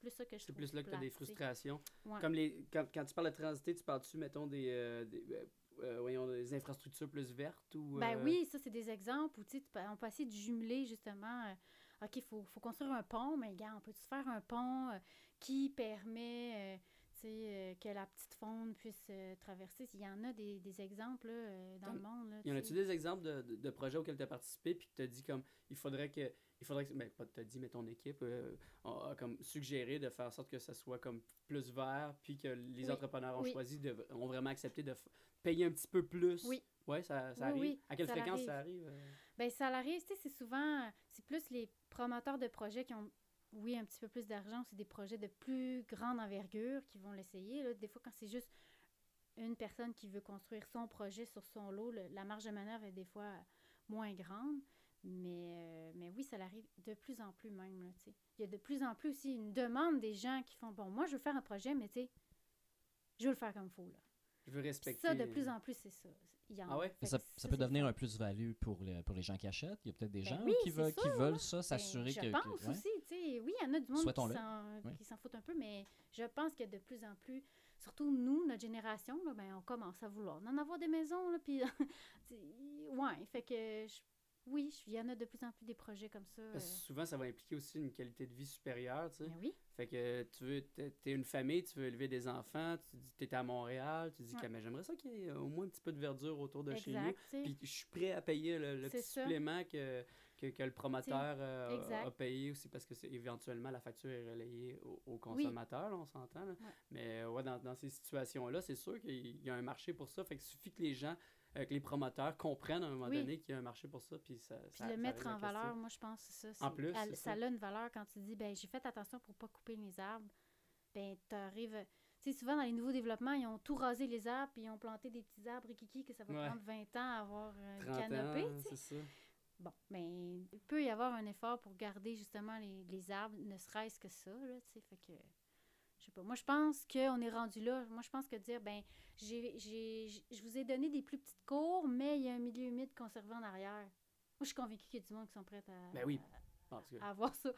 plus ça que je C'est plus là que tu as des frustrations. Ouais. Comme les, quand, quand tu parles de transiter, tu parles-tu, mettons, des, euh, des, euh, euh, voyons, des infrastructures plus vertes ou... Ben euh, oui, ça, c'est des exemples où, tu sais, on peut essayer de jumeler, justement, OK, il faut, faut construire un pont, mais gars, on peut-tu faire un pont qui permet, euh, tu que la petite faune puisse euh, traverser? Il y en a des, des exemples là, euh, dans le monde. Là, Y en tu a-tu des exemples de, de, de projets auxquels tu as participé puis que tu as dit comme il faudrait que il faudrait que ben pas t'as dit mais ton équipe a, comme suggéré de faire en sorte que ça soit comme plus vert puis que les Oui, entrepreneurs ont oui. choisi de ont vraiment accepté de payer un petit peu plus. Oui. Ouais, ça, ça Oui, arrive. oui, à quelle ça fréquence arrive. ça arrive? Ben, ça l'arrive, tu sais, c'est souvent, c'est plus les promoteurs de projets qui ont, oui, un petit peu plus d'argent, c'est des projets de plus grande envergure qui vont l'essayer. là. Des fois, quand c'est juste une personne qui veut construire son projet sur son lot, le- la marge de manœuvre est des fois moins grande. Mais, euh, mais oui, ça l'arrive de plus en plus même, là, tu sais. Il y a de plus en plus aussi une demande des gens qui font, bon, moi, je veux faire un projet, mais tu sais, je veux le faire comme il faut, là. Je veux Puis respecter. ça, de plus en plus, c'est ça. Il y en Ah a. ouais? Ça, ça peut devenir un plus-value pour les, pour les gens qui achètent. Il y a peut-être des Ben gens oui, qui, veulent, qui sûr, veulent ça, Ben, s'assurer je que. que- pense ouais. aussi, tu sais, oui, il y en a du monde qui s'en, Oui. qui s'en foutent un peu, mais je pense que de plus en plus, surtout nous, notre génération, là, ben, on commence à vouloir en avoir des maisons, là, puis, ouais, fait que, je- oui, il y en a de plus en plus des projets comme ça. Parce que souvent, ça va impliquer aussi une qualité de vie supérieure, tu sais. euh, ben oui, Fait que tu veux, t'es une famille, tu veux élever des enfants, tu dis t'es à Montréal, tu dis Ouais. mais j'aimerais ça qu'il y ait au moins un petit peu de verdure autour de chez nous. Puis je suis prêt à payer le, petit ça. supplément que, que, que le promoteur euh, a- payé aussi parce que c'est éventuellement la facture est relayée au, au consommateur, là, on s'entend. Ouais. Mais euh, ouais, dans, dans ces situations-là, c'est sûr qu'il y a un marché pour ça. Fait qu'il suffit que les gens, euh, que les promoteurs comprennent à un moment Oui. donné qu'il y a un marché pour ça. Puis, ça, Puis ça- le ça mettre en question. valeur, moi, je pense que c'est ça. En plus, elle- ça a une valeur quand tu dis, ben j'ai fait attention pour pas couper les arbres. Ben, t'arrives... Tu sais, souvent, dans les nouveaux développements, ils ont tout rasé les arbres, puis ils ont planté des petits arbres kiki que ça va Ouais. prendre 20 ans à avoir euh, une 30 canopée, ans, tu sais. c'est ça. Bon, ben, il peut y avoir un effort pour garder justement les, les arbres, ne serait-ce que ça, là, tu sais, fait que, je sais pas. Moi, je pense qu'on est rendu là. Moi, je pense que dire, ben, j'ai, je vous ai donné des plus petites cours, mais il y a un milieu humide conservé en arrière. Moi, je suis convaincue qu'il y a du monde qui sont prêts à, Ben oui. à, tout cas. à avoir ça.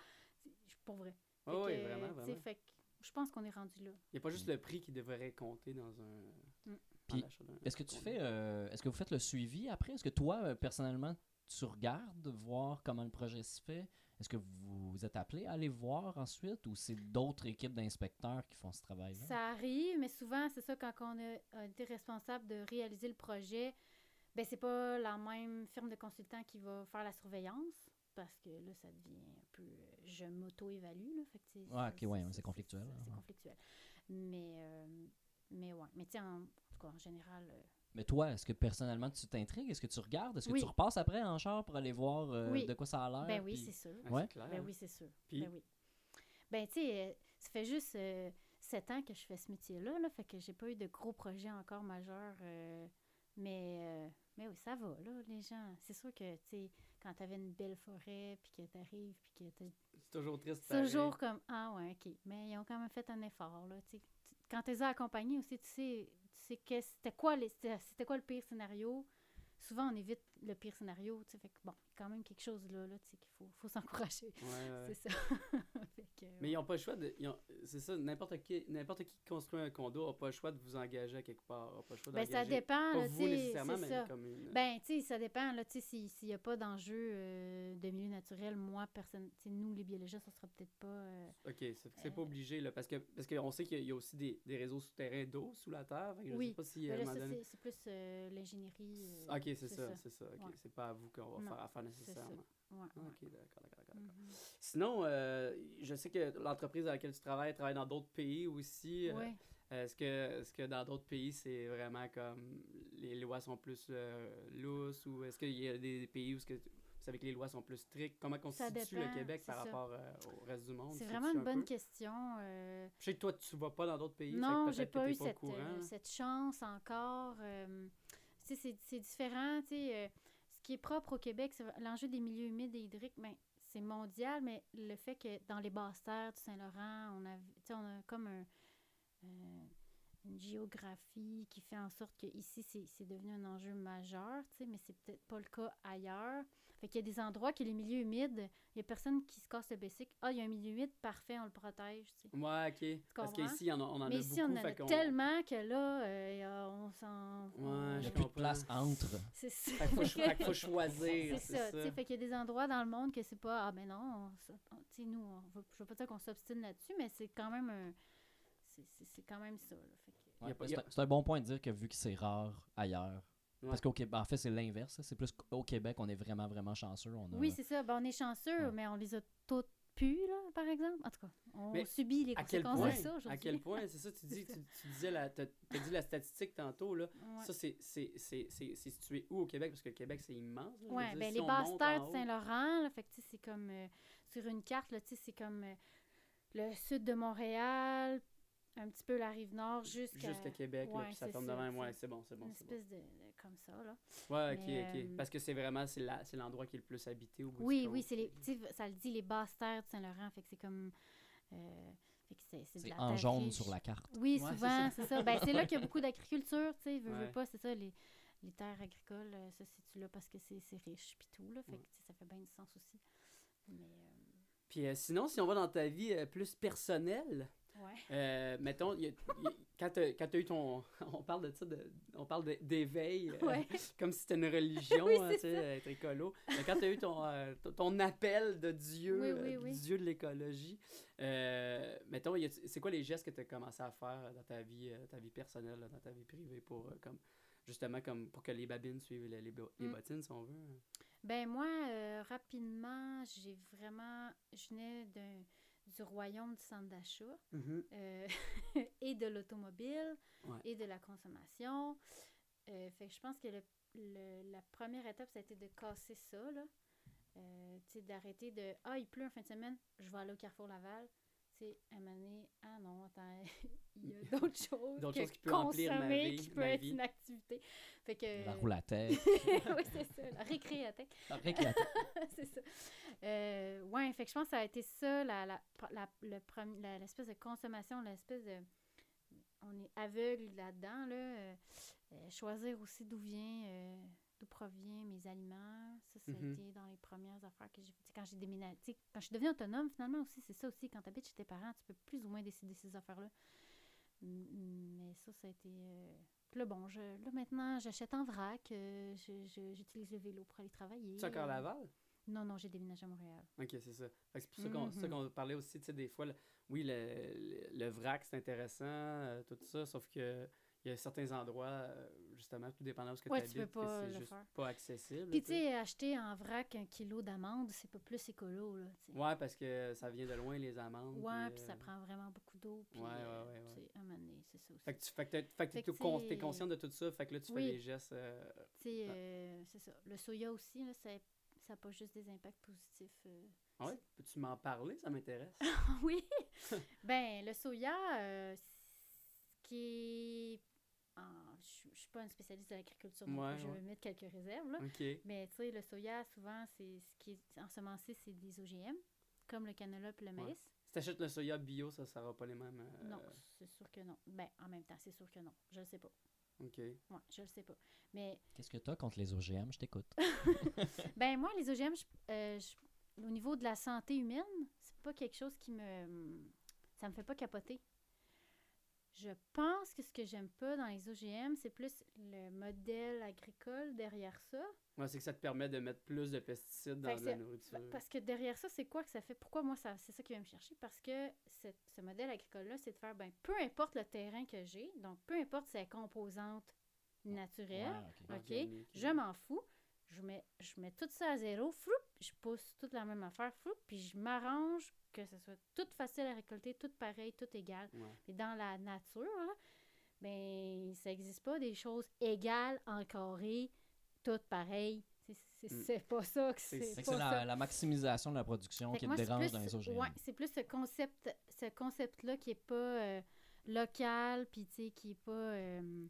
Pour vrai. Ah Fait oui, que, vraiment, vraiment. fait que je pense qu'on est rendu là. Il n'y a pas juste le prix qui devrait compter dans un. Mm. Puis, Est-ce que tu fais, euh, est-ce que vous faites le suivi après? Est-ce que toi euh, personnellement tu regardes voir comment le projet se fait Est-ce que vous êtes appelé à aller voir ensuite ou c'est d'autres équipes d'inspecteurs qui font ce travail-là? Ça arrive, mais souvent, c'est ça, quand on a, été responsable de réaliser le projet, ben c'est pas la même firme de consultants qui va faire la surveillance, parce que là, ça devient un peu... euh, je m'auto-évalue, là, fait que. Ah, ok, ouais, c'est- ouais, c'est conflictuel, C'est hein. conflictuel. Mais, euh, mais ouais, mais tiens, en, en tout cas, en général... euh, Mais toi, est-ce que personnellement tu t'intrigues? Est-ce que tu regardes? Est-ce que Oui. tu repasses après en char pour aller voir euh, Oui. de quoi ça a l'air ben oui, c'est sûr. Ah, Ouais. clair. Ben oui, c'est sûr. Ben oui. Ben, tu sais, euh, ça fait juste euh, sept ans que je fais ce métier-là, là, fait que j'ai pas eu de gros projets encore majeurs. euh, mais, euh, mais oui, ça va, là, les gens. C'est sûr que, tu sais, quand t'avais une belle forêt, puis que t'arrives, puis que t'as C'est toujours triste. c'est toujours comme ah ouais ok mais ils ont quand même fait un effort là tu sais. Quand tu les as accompagnés aussi tu sais que c'était quoi les c'était c'était quoi le pire scénario? Souvent on évite le pire scénario tu sais fait que bon quand même quelque chose là là tu sais qu'il faut faut s'encourager. Ouais, ouais. c'est ça que, Mais ils n'ont pas le choix de. ont- C'est ça, n'importe qui, n'importe qui construit un condo n'a pas le choix de vous engager à quelque part. pas le choix ben ça dépend Pas là, vous nécessairement, mais ça comme une. ben tu sais ça dépend là si- s'il n'y a pas d'enjeu euh, de milieu naturel moi personne nous les biologistes on sera peut-être pas euh, Ok, c'est c'est pas Euh, obligé, là, parce que parce qu'on sait qu'il y a- aussi des, des réseaux souterrains d'eau sous la terre. je Oui. sais pas si à ben donné- c'est plus euh, l'ingénierie Ok, c'est ça, c'est ça. ok. Ouais. C'est pas à vous qu'on va Non, faire affaire nécessairement. ouais, Ah. Ok, d'accord, d'accord, d'accord. Mhm. Sinon, euh, je sais que l'entreprise dans laquelle tu travailles travaille dans d'autres pays aussi. euh, Ouais. Est-ce que, est que dans d'autres pays, c'est vraiment comme les lois sont plus euh, lousses ou est-ce qu'il y a des pays où ce que, vous savez que les lois sont plus strictes? Comment Ça constitue dépend, le Québec par ça. rapport euh, au reste du monde? C'est vraiment un une bonne peu? question. euh, Je sais que toi, tu vas pas dans d'autres pays. non, j'ai pas eu cette, euh, cette chance encore. euh, c'est différent. euh, ce qui est propre au Québec, c'est l'enjeu des milieux humides et hydriques. Ben, c'est mondial, mais le fait que dans les basses terres du Saint-Laurent, on a, on a comme un, euh, une géographie qui fait en sorte que ici c'est devenu un enjeu majeur, mais c'est peut-être pas le cas ailleurs. Fait qu'il y a des endroits que les milieux humides, il y a personne qui se casse le basic. Ah, il y a un milieu humide, parfait, on le protège, tu sais. Ouais, ok. Parce qu'ici, on, en- on en Mais a ici, beaucoup. on en a tellement que là, euh, a- on s'en... Ouais, Il n'y je a plus de place entre. C'est ça. Fait qu'il faut, choisir. C'est ça, sais. Fait qu'il y a des endroits dans le monde que c'est pas, ah ben non, tu sais, nous, on je veux pas dire qu'on s'obstine là-dessus, mais c'est quand même un. c'est- C'est c'est quand même ça, a Ouais, a- c'est un bon point de dire que vu que c'est rare ailleurs. Ouais. Parce qu'au Québec, en fait, c'est l'inverse. C'est plus qu'au Québec, on est vraiment, vraiment chanceux. On a, Oui, c'est ça. Ben, on est chanceux, Ouais. mais on les a toutes pu, là, par exemple. En tout cas, on Mais subit les À quel conséquences point? de ça aujourd'hui. À quel point? C'est ça, tu dis, tu, tu disais la, dit la statistique tantôt, là. Ouais. Ça, c'est, c'est, c'est, c'est, c'est situé où au Québec? Parce que le Québec, c'est immense. dire, ben si les basses terres de Saint-Laurent, là, fait que c'est comme euh, sur une carte, là, tu sais, c'est comme euh, le sud de Montréal, un petit peu la rive nord, jusqu'à Jusqu'à Québec, là, Ouais, puis ça tombe ça, de même. c'est- Ouais, c'est bon, c'est bon, une c'est bon. espèce de, de- comme ça, là. Ouais, ok, Mais, ok. euh, Parce que c'est vraiment, c'est, la, c'est l'endroit qui est le plus habité au bout du Oui, compte. oui, c'est les, ça le dit, les basses terres de Saint-Laurent, fait que c'est comme, euh, fait que c'est, c'est de C'est la en terre jaune riche. sur la carte. Oui, Ouais, souvent, c'est ça. Ben, c'est là qu'il y a beaucoup d'agriculture, tu sais, veux, veux Ouais. pas, c'est ça, les, les terres agricoles euh, se situent là parce que c'est, c'est riche, puis tout, là, fait Ouais. que ça fait bien du sens aussi. Mais, euh, Puis euh, sinon, si on va dans ta vie euh, plus personnelle, ouais. euh, mettons, y a- il y a- quand tu as eu ton. On parle de ça, de, on parle d'éveil, euh, comme si c'était une religion, Oui, hein, tu sais, être écolo. Mais quand tu as eu ton, euh, ton- appel de Dieu, Oui, euh, oui. Dieu de l'écologie, euh, mettons, c'est quoi les gestes que tu as commencé à faire dans ta vie, euh, ta vie personnelle, dans ta vie privée, pour, euh, comme, justement, comme pour que les babines suivent les, les Mm. bottines, si on veut? hein? Ben moi, euh, rapidement, j'ai vraiment, je venais d'un du royaume du centre d'achat euh, et de l'automobile Ouais. et de la consommation. Euh, fait que je pense que le, le- la première étape, ça a été de casser ça, là. Euh, d'arrêter de « Ah, il pleut en fin de semaine, je vais aller au Carrefour Laval. » Sais, à un moment donné, « Ah non, attends, il y a d'autres choses D'autres que choses qui peuvent remplir ma consommer, vie- qui peut ma être vie. une activité. » Fait que... La roue à tête. oui, c'est ça, la récréathèque. la récréative. c'est ça. Euh, ouais, fait que je pense que ça a été ça, la, la, la- le premi- la- l'espèce de consommation, l'espèce de. On est aveugle là-dedans, là. euh, euh, choisir aussi d'où vient, euh, d'où provient mes aliments. Ça, ça a Mhm. été dans les premières affaires que j'ai. Quand j'ai déménagé. Quand je suis devenue autonome, finalement aussi, c'est ça aussi. Quand tu habites chez tes parents, tu peux plus ou moins décider ces affaires-là. Mais ça, ça a été. euh, Puis là, bon, je, là maintenant, j'achète en vrac. euh, J'utilise le vélo pour aller travailler. Tu encore euh, Laval? non, non, j'ai déménagé à Montréal. Ok, c'est ça. C'est pour ça qu'on Mhm. qu'on parlait aussi, tu sais, des fois, le- oui, le, le, le vrac, c'est intéressant, euh, tout ça, sauf que il y a certains endroits, euh, justement, tout dépendant de ce que Ouais, tu tu habites, c'est juste faire. pas accessible. Puis, tu sais, acheter en vrac un kilo d'amandes, c'est pas plus écolo, là. tu sais. Ouais, parce que ça vient de loin, les amandes. Ouais, puis, ça euh, prend vraiment beaucoup d'eau. Puis, ouais, ouais, euh, ouais, ouais. sais, à un moment donné, c'est ça aussi. Fait que tu fait que fait que Fait que con- tu t'es sais- conscient de tout ça, fait que là, tu Oui. fais des gestes. euh, Tu sais, euh, c'est ça. Le soya aussi, là, ça n'a pas juste des impacts positifs. euh. ah ouais, peux-tu m'en parler? Ça m'intéresse. oui! ben, le soya, euh, ce qui est... en- Je je suis pas une spécialiste de l'agriculture, donc Ouais, je ouais. vais mettre quelques réserves, là. Mais tu sais, le soya, souvent, c'est ce qui est ensemencé, c'est des OGM, comme le canola et le Ouais. maïs. Si t'achètes le soya bio, ça sera pas les mêmes. euh, Non, c'est sûr que non. Ben, en même temps, c'est sûr que non. Je le sais pas. Ok. Ouais, je le sais pas. Mais, Qu'est-ce que t'as contre les OGM? Je t'écoute. ben, moi, les OGM, je- euh, je- au niveau de la santé humaine, c'est pas quelque chose qui me. Ça me fait pas capoter. Je pense que ce que j'aime pas dans les OGM, c'est plus le modèle agricole derrière ça. Ouais, c'est que ça te permet de mettre plus de pesticides dans de la nourriture. Pa- Parce que derrière ça, c'est quoi que ça fait? Pourquoi moi, ça, c'est ça qui vient me chercher? Parce que ce modèle agricole-là, c'est de faire, ben, peu importe le terrain que j'ai, donc peu importe ses composantes naturelles, Ouais, ok. OK, Organique. je m'en fous. Je mets, je mets tout ça à zéro, floup, je pousse toute la même affaire, floup, puis je m'arrange que ce soit tout facile à récolter, tout pareil, tout égal. Ouais. Mais dans la nature, là, ben, ça n'existe pas des choses égales, encarrées, toutes pareilles. C'est- Mm. pas ça que C'est- c'est. La, la maximisation de la production Fait qui te dérange plus- dans les OGM. Ouais, c'est plus ce concept, ce concept-là qui est pas euh, local, puis tu sais, qui est pas euh,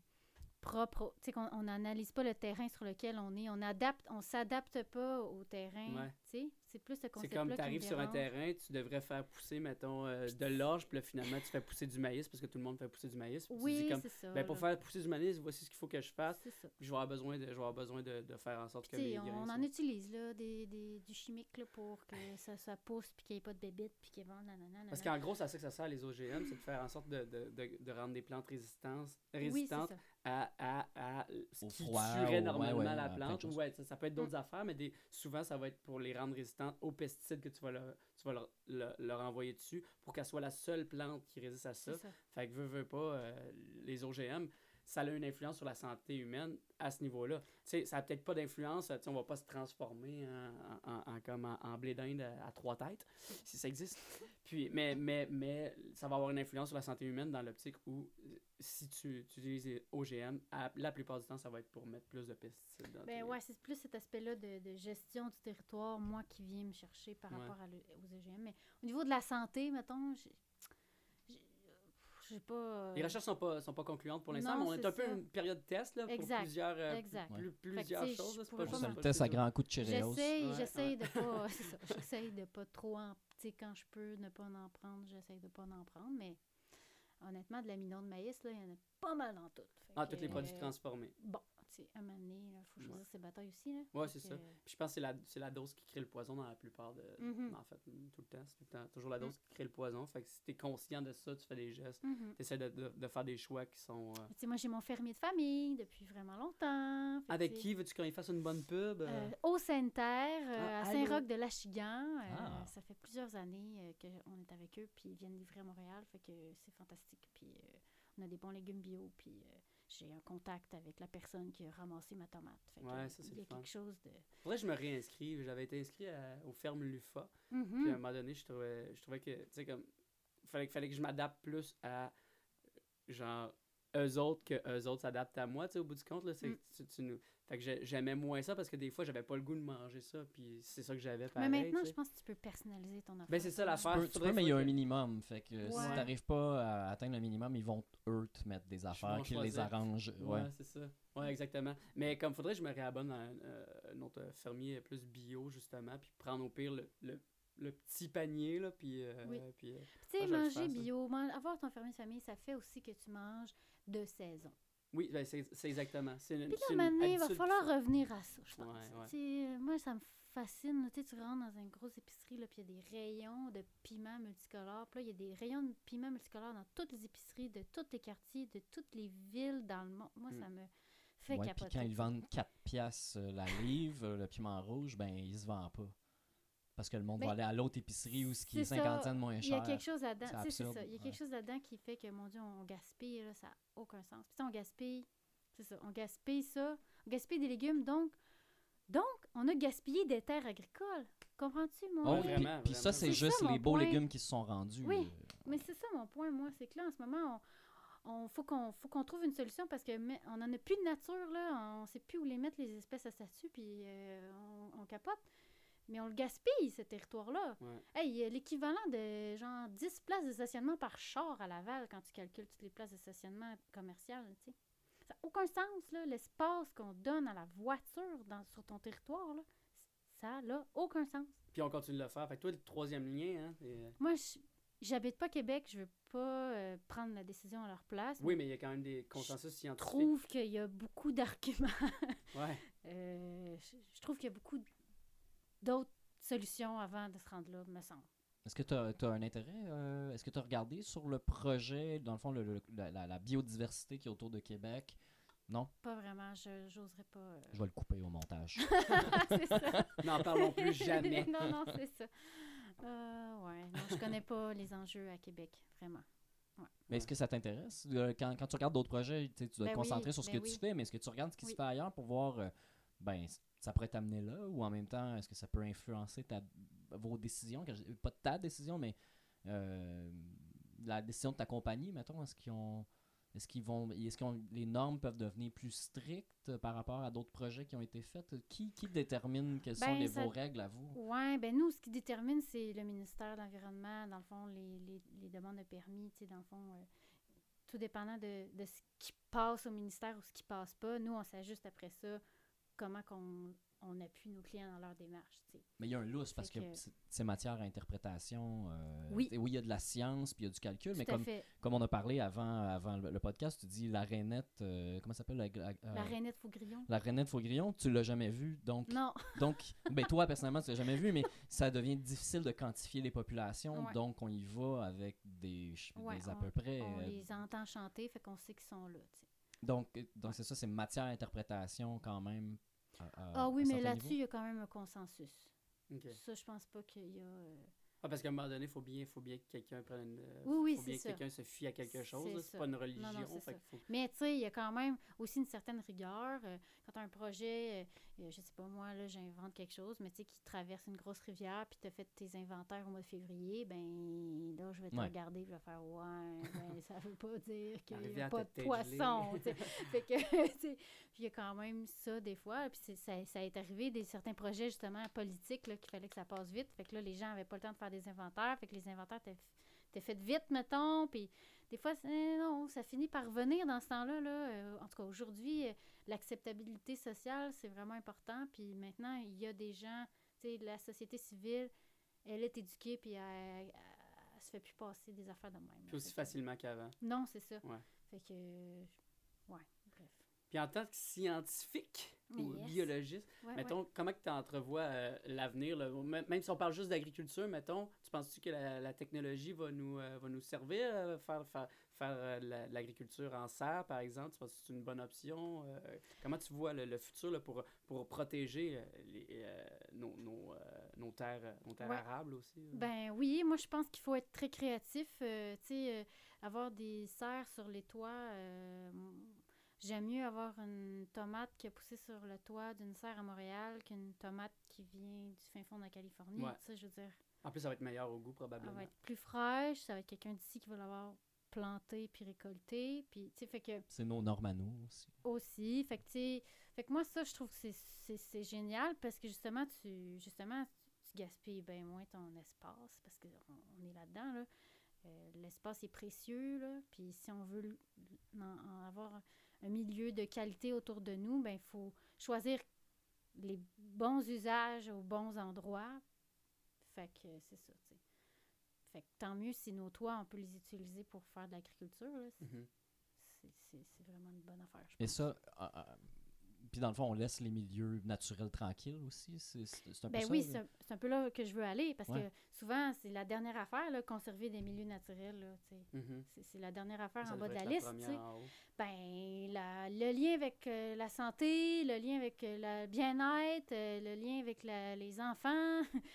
propre. Tu sais, qu'on on n'analyse pas le terrain sur lequel on est. On adapte, on s'adapte pas au terrain. Ouais. Tu sais. C'est plus ce C'est concept-là comme tu arrives sur un terrain, tu devrais faire pousser, mettons, euh, de l'orge, puis là, finalement, tu fais pousser du maïs parce que tout le monde fait pousser du maïs. Oui, c'est ça. ben, pour là. faire pousser du maïs, voici ce qu'il faut que je fasse. C'est. Puis je vais avoir besoin de, je vais avoir besoin de, de faire en sorte que mes on, grains on soient- en utilise là, des, des- du chimique là, pour que ça, ça pousse puis qu'il n'y ait pas de bébites puis qu'il y ait nanana, nanana. Parce qu'en gros, c'est ça que ça sert les OGM, c'est de faire en sorte de, de, de, rendre des plantes résistantes, c'est. À, à, à ce Au qui froid, tuerait normalement ouais, la plante. choses. Ouais, ça, ça peut être d'autres Mm. affaires, mais des, souvent, ça va être pour les rendre résistantes aux pesticides que tu vas leur, tu vas leur, leur- leur envoyer dessus pour qu'elle soit la seule plante qui résiste à ça. Ça. Fait que veux, veux pas, euh, les OGM, ça a une influence sur la santé humaine à ce niveau-là. Tu sais, ça a peut-être pas d'influence, tu sais, on va pas se transformer en, en- en- comme en, en blé d'Inde à, à trois têtes, si ça existe. Puis, mais, mais, mais ça va avoir une influence sur la santé humaine dans l'optique où si tu, tu utilises les OGM, à- la plupart du temps, ça va être pour mettre plus de pesticides dans Ben tes- ouais, c'est plus cet aspect-là de, de gestion du territoire, moi, qui vient me chercher par Ouais. rapport à le- aux EGM. Mais au niveau de la santé, mettons, j'ai j'ai- j'ai pas... euh, Les recherches sont pas, sont pas concluantes pour l'instant, Non, mais on est un peu une période de test là, pour Exact, plusieurs, euh, exact. plus- Ouais. plusieurs choses. C'est pas pas juste pas test à grands coups de Cheerios. J'essaye, Ouais, j'essaye ouais. de pas... c'est ça, j'essaye de pas trop en... Tu sais, quand je peux ne pas en prendre, j'essaye de pas en prendre, mais honnêtement, de l'amidon de maïs, là, il y en a pas mal dans tout. Fait Ah, que, tous les produits euh, transformés. Bon, à un moment donné, il faut choisir Ouais. ses batailles aussi, là. Ouais, c'est que, ça. Puis je pense que c'est la, c'est la dose qui crée le poison dans la plupart de. Mhm. En fait, tout le temps. C'est tout le temps toujours la dose qui crée le poison. Fait que si t'es conscient de ça, tu fais des gestes. mhm. T'essaies de, de, de faire des choix qui sont. euh, Tu sais, moi, j'ai mon fermier de famille depuis vraiment longtemps. Fait Avec qui veux-tu qu'on y fasse une bonne pub? euh? Euh, au Sainte-Terre, euh, Ah, à allô? Saint-Roch-de-Lachigan. Euh, Ah. Ça fait plusieurs années euh, qu'on est avec eux, puis ils viennent livrer à Montréal, fait que c'est fantastique. Puis euh, on a des bons légumes bio, puis euh, j'ai un contact avec la personne qui a ramassé ma tomate. Fait que, Ouais, ça, c'est il y le a fun. quelque chose de... Faudrait que je me réinscrive. J'avais été inscrit à- aux fermes Lufa. Mhm. Puis à un moment donné, je trouvais, je trouvais que, tu sais, comme. Fallait, fallait que je m'adapte plus à. Genre. Eux autres que eux autres s'adaptent à moi, tu sais, au bout du compte, là. C'est, Mm. tu, tu nous... Fait que j'ai- j'aimais moins ça parce que des fois, j'avais pas le goût de manger ça. Puis c'est ça que j'avais Mais pareil. maintenant, tu je pense que tu peux personnaliser ton affaire. Ben, c'est ça, Tu l'affaire. peux, tu peux, mais il y a un minimum. Fait que si t'arrives pas à atteindre le minimum, ils vont, eux, te mettre des affaires qui les arrangent. Ouais, Ouais. c'est ça. Ouais, exactement. Mais comme faudrait que je me réabonne à un, euh, un autre fermier plus bio, justement, puis prendre au pire le, le, le petit panier, là, puis... euh, Oui. puis, euh, Tu sais, Ah, manger bio, man- avoir ton fermier de famille, ça fait aussi que tu manges de saison. oui, ben, c'est c'est exactement. C'est une, Puis là, une il va falloir revenir à ça, je pense. Ouais, ouais. Euh, moi, ça me fascine. Tu sais, tu rentres dans une grosse épicerie, là, puis il y a des rayons de piments multicolores. Puis là, il y a des rayons de piments multicolores dans toutes les épiceries, de tous les quartiers, de toutes les villes dans le monde. Moi, Mm. ça me fait Ouais, puis capoter. quand ils vendent 4 piastres euh, la livre, le piment rouge, ben il se vend pas. Parce que le monde Ben, va aller à l'autre épicerie où ce qui est c'est 50 ça. cents de moins Il y a cher. quelque chose là-dedans. C'est ça. Il y a ouais. quelque chose là-dedans qui fait que, mon Dieu, on gaspille, là, ça n'a aucun sens. Puis sais, on gaspille, c'est ça, on gaspille ça, on gaspille des légumes, donc, donc, on a gaspillé des terres agricoles. Comprends-tu, mon Oh, puis- vraiment, puis ça, c'est juste ça, les beaux point. légumes qui se sont rendus. Oui. euh, Mais c'est ça mon point, moi, c'est que là, en ce moment, on, on faut qu'on faut qu'on trouve une solution parce que mais, on n'en a plus de nature, là. On sait plus où les mettre, les espèces à statut, puis euh, on, on capote. Mais on le gaspille, ce territoire-là. Ouais. Hey, il y a l'équivalent de genre 10 places de stationnement par char à Laval quand tu calcules toutes les places de stationnement commerciales, tu sais. Ça n'a aucun sens, là. L'espace qu'on donne à la voiture dans, sur ton territoire, là, ça n'a aucun sens. Puis on continue de le faire. Fait que toi, le troisième lien, hein, c'est- Moi, je- j'habite pas Québec, je veux pas euh, prendre la décision à leur place. Oui, mais il y a quand même des consensus Je scientifiques. trouve qu'il y a beaucoup d'arguments. Ouais. Euh, je, je trouve qu'il y a beaucoup d'autres solutions avant de se rendre là, me semble. Est-ce que tu as, un intérêt? euh, Est-ce que tu as regardé sur le projet, dans le fond, le- le- la, biodiversité qui est autour de Québec? Non? Pas vraiment, je j'oserais pas. euh. Je vais le couper au montage. c'est ça. N'en parlons plus jamais. non, non, c'est ça. Euh, ouais, non, je connais pas les enjeux à Québec, vraiment. Mais est-ce que ça t'intéresse? Euh, Quand, quand tu regardes d'autres projets, tu sais, tu dois Ben te oui, concentrer sur ce ben que tu fais, mais est-ce que tu regardes ce qui Oui. se fait ailleurs pour voir, euh, ben, ça pourrait t'amener là, ou en même temps, est-ce que ça peut influencer ta, vos décisions? Pas ta décision, mais euh, la décision de ta compagnie, mettons, est-ce qu'ils ont. Est-ce qu'ils vont. Est-ce que les normes peuvent devenir plus strictes par rapport à d'autres projets qui ont été faits? Qui, qui détermine quelles sont Ben, les, ça- vos règles à vous? Ouais, ben nous, ce qui détermine, c'est le ministère de l'Environnement, dans le fond, les, les, les demandes de permis, tu sais, dans le fond, euh, tout dépendant de, de ce qui passe au ministère ou ce qui passe pas, nous, on s'ajuste après ça, comment qu'on on appuie nos clients dans leur démarche. Mais il y a un lousse parce que, que- c'est- matière à interprétation. euh, Oui. oui, il y a de la science puis il y a du calcul, mais Tout comme, fait. comme on a parlé avant, avant le, le podcast, tu dis la rainette, euh, comment ça s'appelle la, euh, La rainette Faugrillon. la rainette Faugrillon, tu l'as jamais vue, donc, Non, donc ben toi personnellement tu l'as jamais vue, mais ça devient difficile de quantifier les populations, Ouais. donc on y va avec des, Ouais, des à peu près. on euh, les entend chanter, fait qu'on sait qu'ils sont là. Donc, donc c'est ça, c'est matière à interprétation quand même. À- à- Ah oui, à mais là-dessus, il y a quand même un consensus. OK. Ça, je pense pas qu'il y a. Ah, parce qu'à un moment donné, il faut bien, faut bien que quelqu'un prenne une. euh, Oui, oui, faut bien que quelqu'un se fie à quelque chose. C'est pas une Non, non, religion. fait faut- Mais tu sais, il y a quand même aussi une certaine rigueur. euh, quand tu as un projet, euh, je sais pas moi, là, j'invente quelque chose, mais tu sais, qui traverse une grosse rivière, puis tu as fait tes inventaires au mois de février, ben là, je vais te Ouais. regarder, je vais faire Ouais, ben ça veut pas dire qu'il n'y a pas de poisson. tu sais. fait que, tu sais, il y a quand même ça des fois. Puis c'est- ça, ça est arrivé des certains projets, justement, politiques, là, qu'il fallait que ça passe vite. Fait que là, les gens n'avaient pas le temps de faire des inventaires. Fait que les inventaires étaient étaient faits vite, mettons. Puis des fois, c'est- non, ça finit par revenir dans ce temps-là. Là. Euh, en tout cas, aujourd'hui, euh, l'acceptabilité sociale, c'est vraiment important. Puis maintenant, il y a des gens, tu sais, la société civile, elle est éduquée, puis elle, elle, elle se fait plus passer des affaires de même. Puis aussi Fait facilement qu'avant. Non, c'est ça. Ouais. Fait que, euh, ouais, bref. Puis en tant que scientifique ou biologiste, Ouais, mettons, comment tu entrevois euh, l'avenir? Même si on parle juste d'agriculture, mettons, tu penses-tu que la, la technologie va nous, euh, va nous servir à faire, faire, faire euh, la- l'agriculture en serre, par exemple? Tu penses que c'est une bonne option? Euh, comment tu vois le, le futur là, pour, pour protéger euh, les, euh, nos, nos, euh, nos terres, nos terres Ouais. arables aussi? là? Ben oui, moi je pense qu'il faut être très créatif. euh, tu sais, euh, avoir des serres sur les toits. J'aime mieux avoir une tomate qui a poussé sur le toit d'une serre à Montréal qu'une tomate qui vient du fin fond de la Californie. Ouais. Tu sais, je veux dire, En plus, ça va être meilleur au goût, probablement. va être plus fraîche. Ça va être quelqu'un d'ici qui va l'avoir plantée puis récoltée. Puis, tu sais, fait que C'est nos normes à nous aussi. aussi. Fait que, tu sais, fait que moi, ça, je trouve que c'est- c'est c'est génial parce que justement, tu justement, tu gaspilles bien moins ton espace parce qu'on on est là-dedans. Là. Euh, L'espace est précieux. Là, puis si on veut en- en avoir un milieu de qualité autour de nous, ben il faut choisir les bons usages aux bons endroits. Fait que c'est ça, tu sais. Fait que tant mieux si nos toits, on peut les utiliser pour faire de l'agriculture. là. C'est- c'est- C'est c'est vraiment une bonne affaire, je Et pense. ça, euh, euh, puis dans le fond, on laisse les milieux naturels tranquilles aussi. C'est un peu Ben ça. oui, là. c'est un- peu là que je veux aller parce Ouais. que souvent, c'est la dernière affaire, là, conserver des milieux naturels. Mhm. C'est la dernière affaire Ça en bas de la liste. Ben, la- le lien avec euh, la santé, le lien avec euh, le bien-être, euh, le lien avec la- les enfants,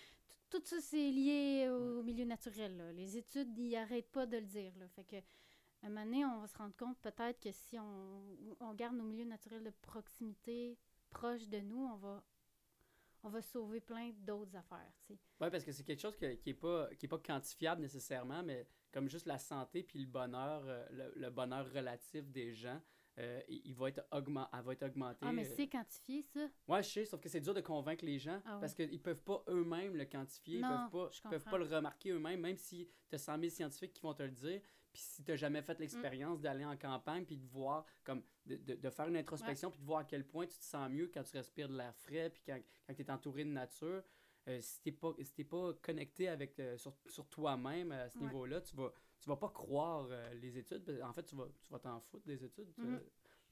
tout, tout ça, c'est lié au milieu naturel. là. Les études, ils n'arrêtent pas de le dire. Là. Fait que, un moment donné, on va se rendre compte peut-être que si on, on garde nos milieux naturels de proximité proches de nous, on va, on va sauver plein d'autres affaires. Oui, parce que c'est quelque chose que- qui n'est pas, qui est pas quantifiable nécessairement, mais comme juste la santé puis le bonheur, euh, le, le bonheur relatif des gens, euh, il, va être augment, elle va être augmenté. Ah, mais euh. c'est quantifié, ça? Ouais, je sais, sauf que c'est dur de convaincre les gens Ah parce qu'ils peuvent pas eux-mêmes le quantifier, Non, ils peuvent pas, ils peuvent comprends. pas le remarquer eux-mêmes, même si tu as 100 000 scientifiques qui vont te le dire. Puis si tu n'as jamais Mm. fait l'expérience d'aller en campagne, puis de voir, comme, de, de, de faire une introspection, puis de voir à quel point tu te sens mieux quand tu respires de l'air frais, puis quand, quand tu es entouré de nature. Euh, si tu n'es pas, si t'es pas connecté avec, euh, sur, sur toi-même à ce Ouais. niveau-là, tu vas, tu vas pas croire euh, les études. En fait, tu vas tu vas t'en foutre des études. Tu, Mhm.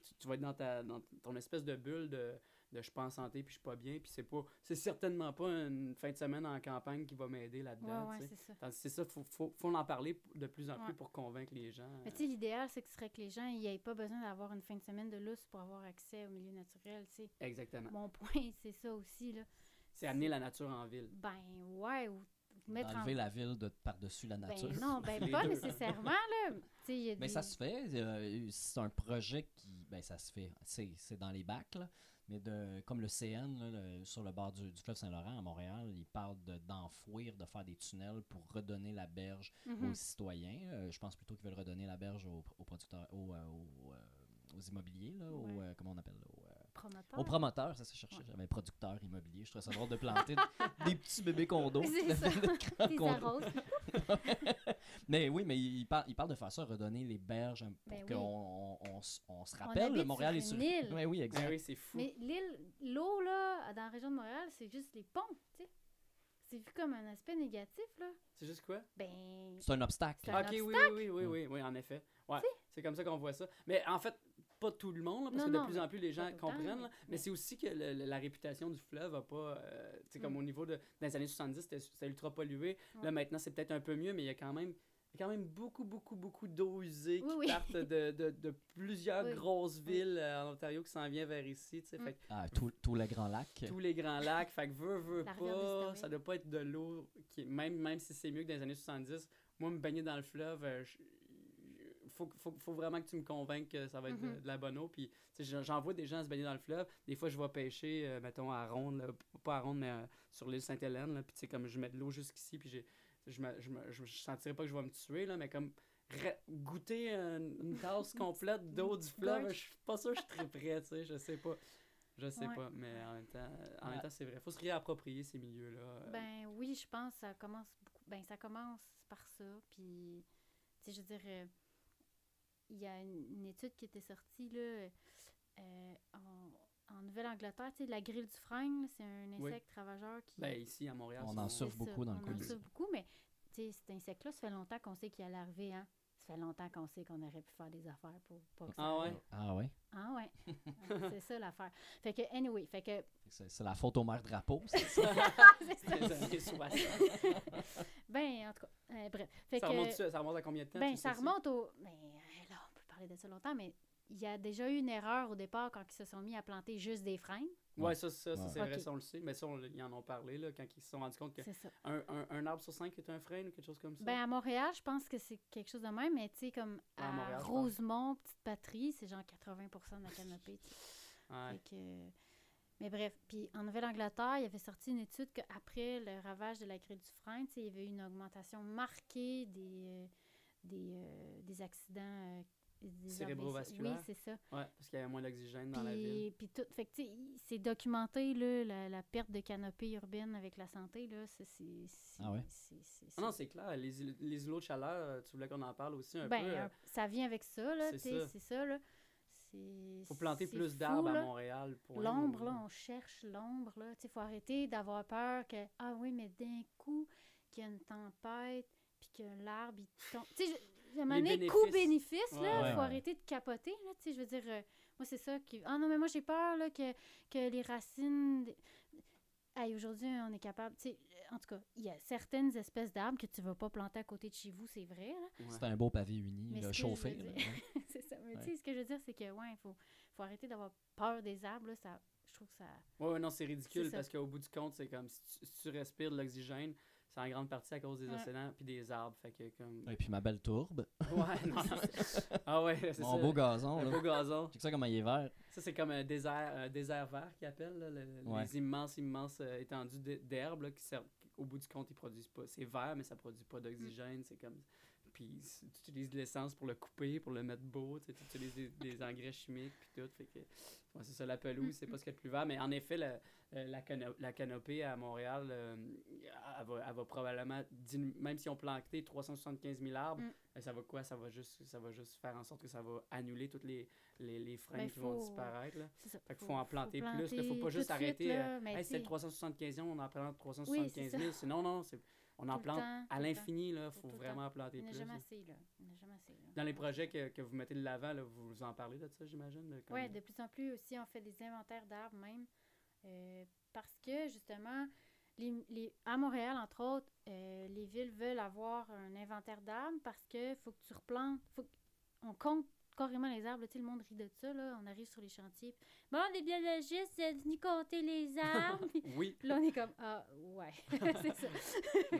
tu- tu vas être dans, ta, dans ton espèce de bulle de, de je suis pas en santé puis je suis pas bien. Puis c'est pas c'est certainement pas une fin de semaine en campagne qui va m'aider là-dedans. ouais, tu sais. c'est ça. Tandis que C'est ça, faut, faut, faut en parler de plus en Ouais. plus pour convaincre les gens. Mais tu sais, l'idéal, c'est que ce serait que les gens n'aient pas besoin d'avoir une fin de semaine de lousse pour avoir accès au milieu naturel, tu sais. Exactement. Mon point, c'est ça aussi, là. C'est amener la nature en ville. Ben, ouais, ou mettre en... Enlever la ville de par-dessus la nature. Ben non, ben pas deux. nécessairement, là. Tu sais, il y a Mais des... ça se fait. euh, c'est un projet qui. Ben, ça se fait. C'est c'est dans les bacs, là. Mais de, comme le CN, là, le- sur le bord du, du fleuve Saint-Laurent, à Montréal, ils parlent de- d'enfouir, de, faire des tunnels pour redonner la berge Mhm. aux citoyens. Euh, je pense plutôt qu'ils veulent redonner la berge aux, aux producteurs, aux, euh, aux, euh, aux immobiliers, là, Ouais. euh, comment on appelle, là, promoteur. Au promoteur, ça s'est cherché. J'avais producteur immobilier. Je trouvais ça drôle de planter des petits bébés condos. C'est ça, Des grands Des condos. arroses. mais oui, mais il parle, il parle de faire ça, redonner les berges pour Ben oui. qu'on on, on s- on se On rappelle. habite Montréal sur est sur. Ouais, oui, Ben exact. oui, c'est fou. Mais l'île, l'eau, là, dans la région de Montréal, c'est juste les ponts, tu sais. C'est vu comme un aspect négatif, là. C'est juste quoi? Ben, C'est un obstacle. C'est un ok, oui, oui, oui, oui, oui, oui, en effet. Ouais, c'est comme ça qu'on voit ça. Mais en fait, pas tout le monde, là, parce Non, que de non, plus en plus les gens comprennent. mais- là. mais mais- c'est aussi que le- le- la réputation du fleuve a pas. euh, tu sais, comme Mm. au niveau de. Dans les années 70, c'était ultra pollué. Là, Ouais. maintenant, c'est peut-être un peu mieux, mais il y a quand même. il y a quand même beaucoup, beaucoup, beaucoup d'eau usée Oui, qui oui. partent de, de, de plusieurs Oui. grosses villes euh, en Ontario qui s'en viennent vers ici. tu sais. Mm. Fait Ah, tout, tout le grand lac. tous les grands lacs. Fait que veut, veut pas, ça doit pas être de l'eau qui même, même si c'est mieux que dans les années 70. Moi, me baigner dans le fleuve, euh, faut, faut, faut vraiment que tu me convainques que ça va être de, Mhm. de la bonne eau. Puis, tu sais, j'en- j'en vois des gens se baigner dans le fleuve. Des fois, je vais pêcher, euh, mettons, à Ronde, là, pas à Ronde, mais euh, sur l'île Sainte-Hélène. Puis, tu sais, comme je mets de l'eau jusqu'ici, puis j'ai, je, me, je, me, je, je sentirais pas que je vais me tuer, là, mais comme goûter une, une tasse complète d'eau du fleuve, je suis pas sûr que je suis très prêt, tu sais, je sais pas. Je sais Ouais. pas, mais en même temps, en Ouais. même temps c'est vrai. faut se réapproprier ces milieux-là. euh. Ben oui, je pense que ça commence beaucoup. Ben ça commence par ça. Puis, tu sais, je veux dire, euh, il y a une, une étude qui était sortie là, euh, en, en Nouvelle-Angleterre, tu sais, la grille du frêne, c'est un Oui. insecte ravageur qui. Ben, ici, à Montréal, On c'est- en souffre beaucoup dans le on coin en d'ici. souffre beaucoup, mais tu sais, cet insecte-là, ça fait longtemps qu'on sait qu'il allait arriver, hein. Ça fait longtemps qu'on sait qu'on aurait pu faire des affaires pour pas que ça Ah ouais? arrive. Ah ouais? Ah ouais. C'est ça l'affaire. Fait que, anyway, fait que. C'est la faute au maire drapeau. c'est ça? c'est ça. les années 60. Ben, en tout cas, euh, bref. Fait ça, que, remonte, ça remonte à combien de temps? ben, tu ça sais remonte au. Ben, euh, là, on peut parler de ça longtemps, mais il y a déjà eu une erreur au départ quand ils se sont mis à planter juste des freins. Ouais, ça, ça, ça, c'est vrai, ça, on le sait. Mais ça, on- ils en ont parlé, là, quand ils se sont rendus compte qu'un un, un arbre sur cinq est un frein ou quelque chose comme ça? Ben, à Montréal, je pense que c'est quelque chose de même, mais tu sais, comme à Montréal. Rosemont, Petite Patrie, c'est genre 80% de la canopée. Ouais. Que- Mais bref, puis en Nouvelle-Angleterre, il avait sorti une étude qu'après le ravage de la grille du frein, tu sais, il y avait eu une augmentation marquée des, euh, des, euh, des accidents euh, des Cérébrovasculaires? Oui, c'est ça. Ouais, parce qu'il y avait moins d'oxygène dans la ville. Puis, puis tout, fait que tu sais, il- c'est documenté, là, la, la perte de canopée urbaine avec la santé, là, ça, c'est... c'est- Ah ouais? Ah non, c'est clair. Les, les îlots de chaleur, euh, tu voulais qu'on en parle aussi un ben, peu. euh, ça vient avec ça, là, c'est ça. c'est ça, là. C'est... faut planter plus d'arbres à. Montréal. L'ombre, là, on cherche l'ombre, là. Tu sais, faut arrêter d'avoir peur que, ah oui, mais d'un coup, qu'il y a une tempête, puis que l'arbre, il tombe. Tu je- à un moment donné, coût-bénéfice, Ouais, là, ouais, faut ouais. arrêter de capoter, là. Tu sais, je veux dire, euh, moi, c'est ça qui. Ah non, mais moi, j'ai peur, là, que, que les racines. Hey, aujourd'hui, on est capable. Tu sais, en tout cas, il y a certaines espèces d'arbres que tu vas pas planter à côté de chez vous, c'est vrai, là. Ouais. C'est un beau pavé uni, Mais là, chauffé. c'est ça. Mais Ouais. tu sais, ce que je veux dire, c'est que, ouais, il faut, faut arrêter d'avoir peur des arbres, là. Ça, je trouve que ça. Ouais, ouais, non, c'est ridicule parce qu'au bout du compte, c'est comme si tu, si tu respires de l'oxygène, c'est en grande partie à cause des Ouais. océans puis des arbres. Fait que comme. Et puis ma belle tourbe. Ouais, non. c'est- ah ouais, c'est Mon ça. beau gazon. Un là. beau gazon. Check ça comment il est vert. Ça, c'est comme un désert, un désert vert qu'ils appellent, là, le- Ouais. les immenses, immenses euh, étendues d'he- d'herbes là, qui servent. Au bout du compte, ils produisent pas. C'est vert, mais ça produit pas d'oxygène. C'est comme. Puis tu utilises de l'essence pour le couper, pour le mettre beau. Tu utilises des, des engrais chimiques, puis tout. Fait que. ouais, c'est ça, la pelouse, c'est pas ce qu'il y a de plus vert. Mais en effet, euh, la, cano- la canopée à Montréal, euh, elle, va, elle va probablement. Même si on plantait 375 000 arbres, Mm. euh, ça va quoi? Ça va juste, ça va juste faire en sorte que ça va annuler toutes les, les, les freins Ben, qui vont disparaître. Là. C'est ça. Fait qu'il faut en planter plus, là. Faut pas juste arrêter, mais Hey, sais, 375 000, on en plante 375 ça. 000. Sinon, non, c'est, on en Tout plante temps, à l'infini. Il faut vraiment en planter plus. jamais assez, là. Jamais assez, là. Dans les projets que, que vous mettez de l'avant, là, vous en parlez de ça, j'imagine? comme- Oui, de plus en plus aussi, on fait des inventaires d'arbres même. euh, parce que, justement, les, les- à Montréal, entre autres, euh, les villes veulent avoir un inventaire d'arbres parce que faut que tu replantes. Faut on compte carrément les arbres. là. Le monde rit de ça. Là. On arrive sur les chantiers. puis, Bon, les biologistes, c'est venu compter les arbres. puis Oui, là, on est comme, ah, ouais, c'est ça.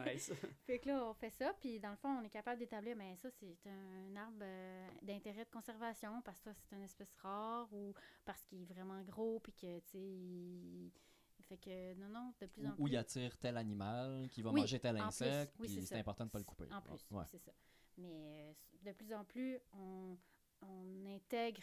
nice. Fait que là, on fait ça, puis dans le fond, on est capable d'établir, mais ça, c'est un arbre euh, d'intérêt de conservation parce que c'est une espèce rare ou parce qu'il est vraiment gros, puis que, tu sais, il... Fait que, non, non, de plus en plus... Où il attire tel animal qui va Oui, manger tel insecte. oui, puis c'est important de ne pas le couper. En plus, Ouais. c'est ça. Mais euh, de plus en plus, on, on intègre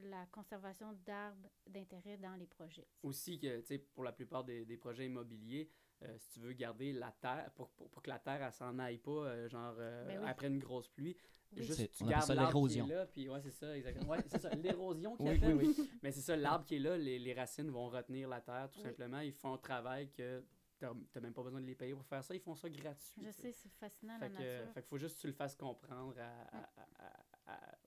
la conservation d'arbres d'intérêt dans les projets. Aussi que, tu sais, pour la plupart des, des projets immobiliers, euh, si tu veux garder la terre, pour, pour, pour que la terre, elle s'en aille pas, euh, genre, euh, Ben oui. après une grosse pluie, Oui. juste tu gardes l'arbre qui l'érosion. est là, puis ouais, c'est ça, exactement. Ouais, c'est ça, l'érosion qui Oui, oui. Mais c'est ça, l'arbre qui est là, les, les racines vont retenir la terre, tout Oui. simplement. Ils font un travail que t'as t'as même pas besoin de les payer pour faire ça, ils font ça gratuit. Je sais. c'est fascinant Fait la que, nature. fait qu'il faut juste que tu le fasses comprendre à, à- à- à-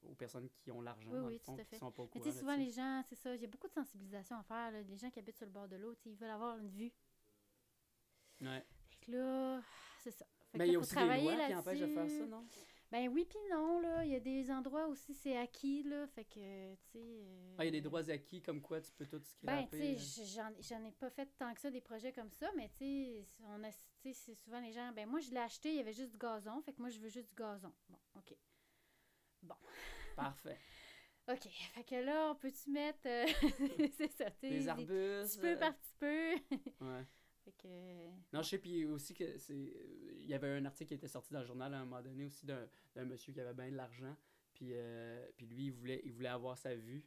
aux personnes qui ont l'argent, Oui, dans oui, le tout à qui fait. sont pas au courant souvent les gens, c'est ça, il y a beaucoup de sensibilisation à faire. là. Les gens qui habitent sur le bord de l'eau, ils veulent avoir une vue. Ouais. Fait que là, c'est ça. Fait Mais il y a faut aussi des lois qui empêchent de faire ça, non? Ben oui, puis non, là. Il y a des endroits aussi, c'est acquis, là. Fait que, tu sais. euh, Ah, il y a des droits acquis comme quoi tu peux tout Ben, tu scraper. sais, euh. j'en j'en ai pas fait tant que ça des projets comme ça, mais tu sais, on a, tu sais, c'est souvent les gens, ben moi je l'ai acheté, il y avait juste du gazon, fait que moi je veux juste du gazon. Bon, ok. Parfait. Ok, fait que là, on peut-tu mettre, euh, c'est ça, Des arbustes. petit peu euh, par petit peu. Ouais. fait que, Non, je sais, puis aussi que c'est. Il y avait un article qui était sorti dans le journal à un moment donné aussi d'un d'un monsieur qui avait bien de l'argent. Puis, euh, puis lui, il voulait, il voulait avoir sa vue.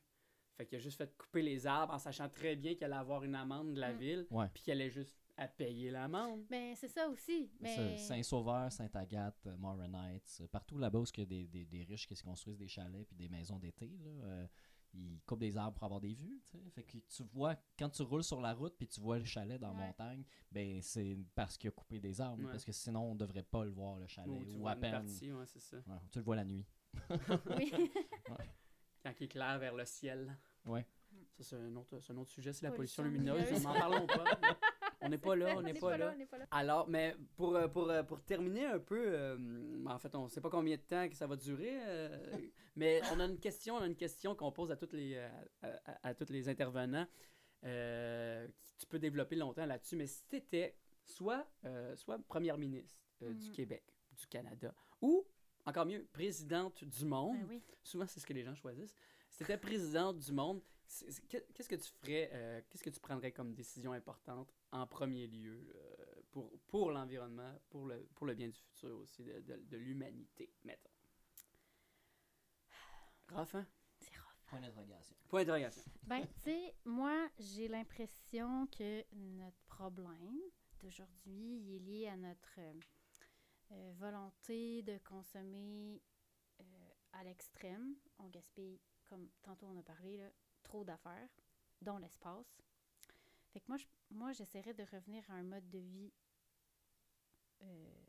Fait qu'il a juste fait couper les arbres en sachant très bien qu'il allait avoir une amende de la Mm. ville. Ouais. Puis qu'il allait juste à payer l'amende. ben c'est ça aussi, Mais mais... Saint-Sauveur, Sainte-Agathe, euh, Moronites, euh, partout là-bas où il y a des, des, des riches qui se construisent des chalets puis des maisons d'été, là, euh, ils coupent des arbres pour avoir des vues. tu sais. Fait que tu vois, quand tu roules sur la route puis tu vois le chalet dans la montagne, ben c'est parce qu'il a coupé des arbres. Ouais. Parce que sinon, on devrait pas le voir, le chalet. Ou tu Ou vois à une peine. partie, ouais, c'est ça. Ouais, tu le vois la nuit. oui. Quand il éclaire vers le ciel. Ouais. Ça, c'est un autre, c'est un autre sujet, c'est la pollution, Pollution lumineuse. lumineuse. N'en parlons pas. On n'est pas là, on n'est pas, là. on n'est pas là. Alors, mais pour, euh, pour, euh, pour terminer un peu, euh, en fait, on ne sait pas combien de temps que ça va durer, euh, mais on a une question, on a une question qu'on pose à tous les, à, à- à tous les intervenants. euh, tu peux développer longtemps là-dessus, mais si tu étais soit, soit première ministre du Mhm. Québec, du Canada, ou, encore mieux, présidente du monde, Ben oui. souvent c'est ce que les gens choisissent, si tu étais présidente du monde, qu'est-ce que tu ferais, euh, qu'est-ce que tu prendrais comme décision importante en premier lieu euh, pour, pour l'environnement, pour le, pour le bien du futur aussi, de, de, de l'humanité, mettons? Rough, hein? C'est rough. Point d'interrogation. Point d'interrogation. Ben, tu sais, moi, j'ai l'impression que notre problème d'aujourd'hui, il est lié à notre euh, euh, volonté de consommer euh, à l'extrême. On gaspille, comme tantôt on a parlé, là, trop d'affaires, dont l'espace. Fait que moi, je, moi, j'essaierais de revenir à un mode de vie. euh,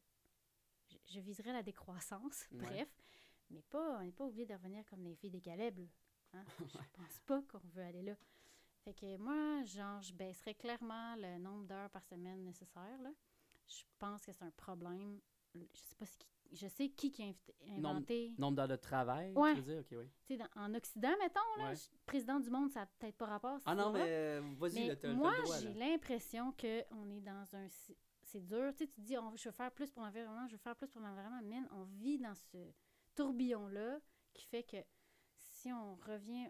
je, je viserais la décroissance, Ouais. bref. Mais pas, on n'est pas obligé de revenir comme les filles des Caleb. Hein? Je pense pas qu'on veut aller là. Fait que moi, genre, je baisserais clairement le nombre d'heures par semaine nécessaires. Là. Je pense que c'est un problème. Je sais pas ce qui, je sais qui qui a inventé. Nombre d'heures de travail, Ouais. tu veux dire? Oui. Tu sais, en Occident, mettons, là, Ouais. je- président du monde, ça n'a peut-être pas rapport. Ah non, mais euh, vas-y, moi, j'ai l'impression qu'on est dans un... C'est dur. Tu sais, tu dis, on, je veux faire plus pour l'environnement, je veux faire plus pour l'environnement. Mais on vit dans ce tourbillon-là qui fait que si on revient...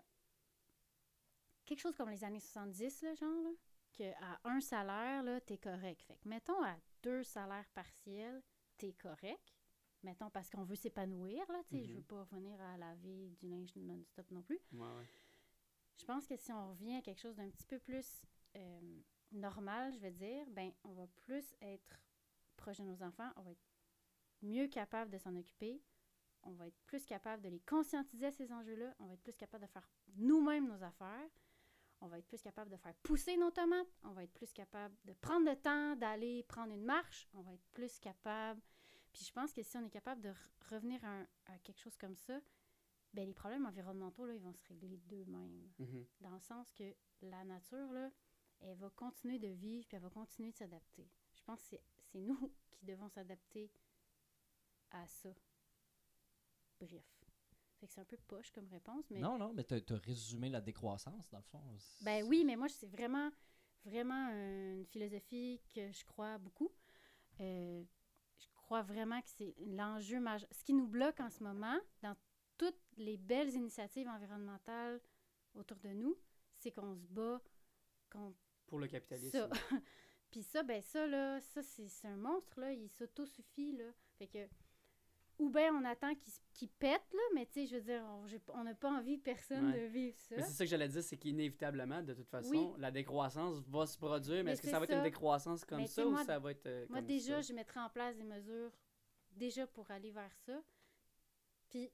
Quelque chose comme les années 70, là, genre, là, qu'à un salaire, là, t'es correct. Fait que, mettons, à deux salaires partiels, t'es correct. Mettons, parce qu'on veut s'épanouir, là, tu sais, je Mhm. veux pas revenir à laver du linge non-stop non plus. Ouais, ouais. Je pense que si on revient à quelque chose d'un petit peu plus euh, normal, je vais dire, ben on va plus être proche de nos enfants, on va être mieux capable de s'en occuper, on va être plus capable de les conscientiser à ces enjeux-là, on va être plus capable de faire nous-mêmes nos affaires, on va être plus capable de faire pousser nos tomates, on va être plus capable de prendre le temps d'aller prendre une marche, on va être plus capable. Puis je pense que si on est capable de re- revenir à, un- à quelque chose comme ça, ben les problèmes environnementaux, là, ils vont se régler d'eux-mêmes Mhm. dans le sens que la nature, là, elle va continuer de vivre, puis elle va continuer de s'adapter. Je pense que c'est- nous qui devons s'adapter à ça. Bref. Fait que c'est un peu poche comme réponse, mais... Non, non, mais tu as résumé la décroissance, dans le fond. Ben oui, mais moi, c'est vraiment, vraiment une philosophie que je crois beaucoup. Euh, crois vraiment que c'est l'enjeu majeur. Ce qui nous bloque en ce moment, dans toutes les belles initiatives environnementales autour de nous, c'est qu'on se bat contre Pour le capitalisme. ça. Puis ça, ben ça, là, ça, c'est un monstre, là. Il s'auto-suffit, là. Fait que ou bien on attend qu'il pète, là, mais tu sais, je veux dire, on n'a pas envie, personne, Ouais. de vivre ça. Mais c'est ça que j'allais dire, c'est qu'inévitablement, de toute façon, Oui. la décroissance va se produire. Mais, Mais est-ce que ça va être une décroissance comme Mais ça ou ça va être euh, Moi, comme déjà, ça? je mettrais en place des mesures déjà pour aller vers ça. Puis,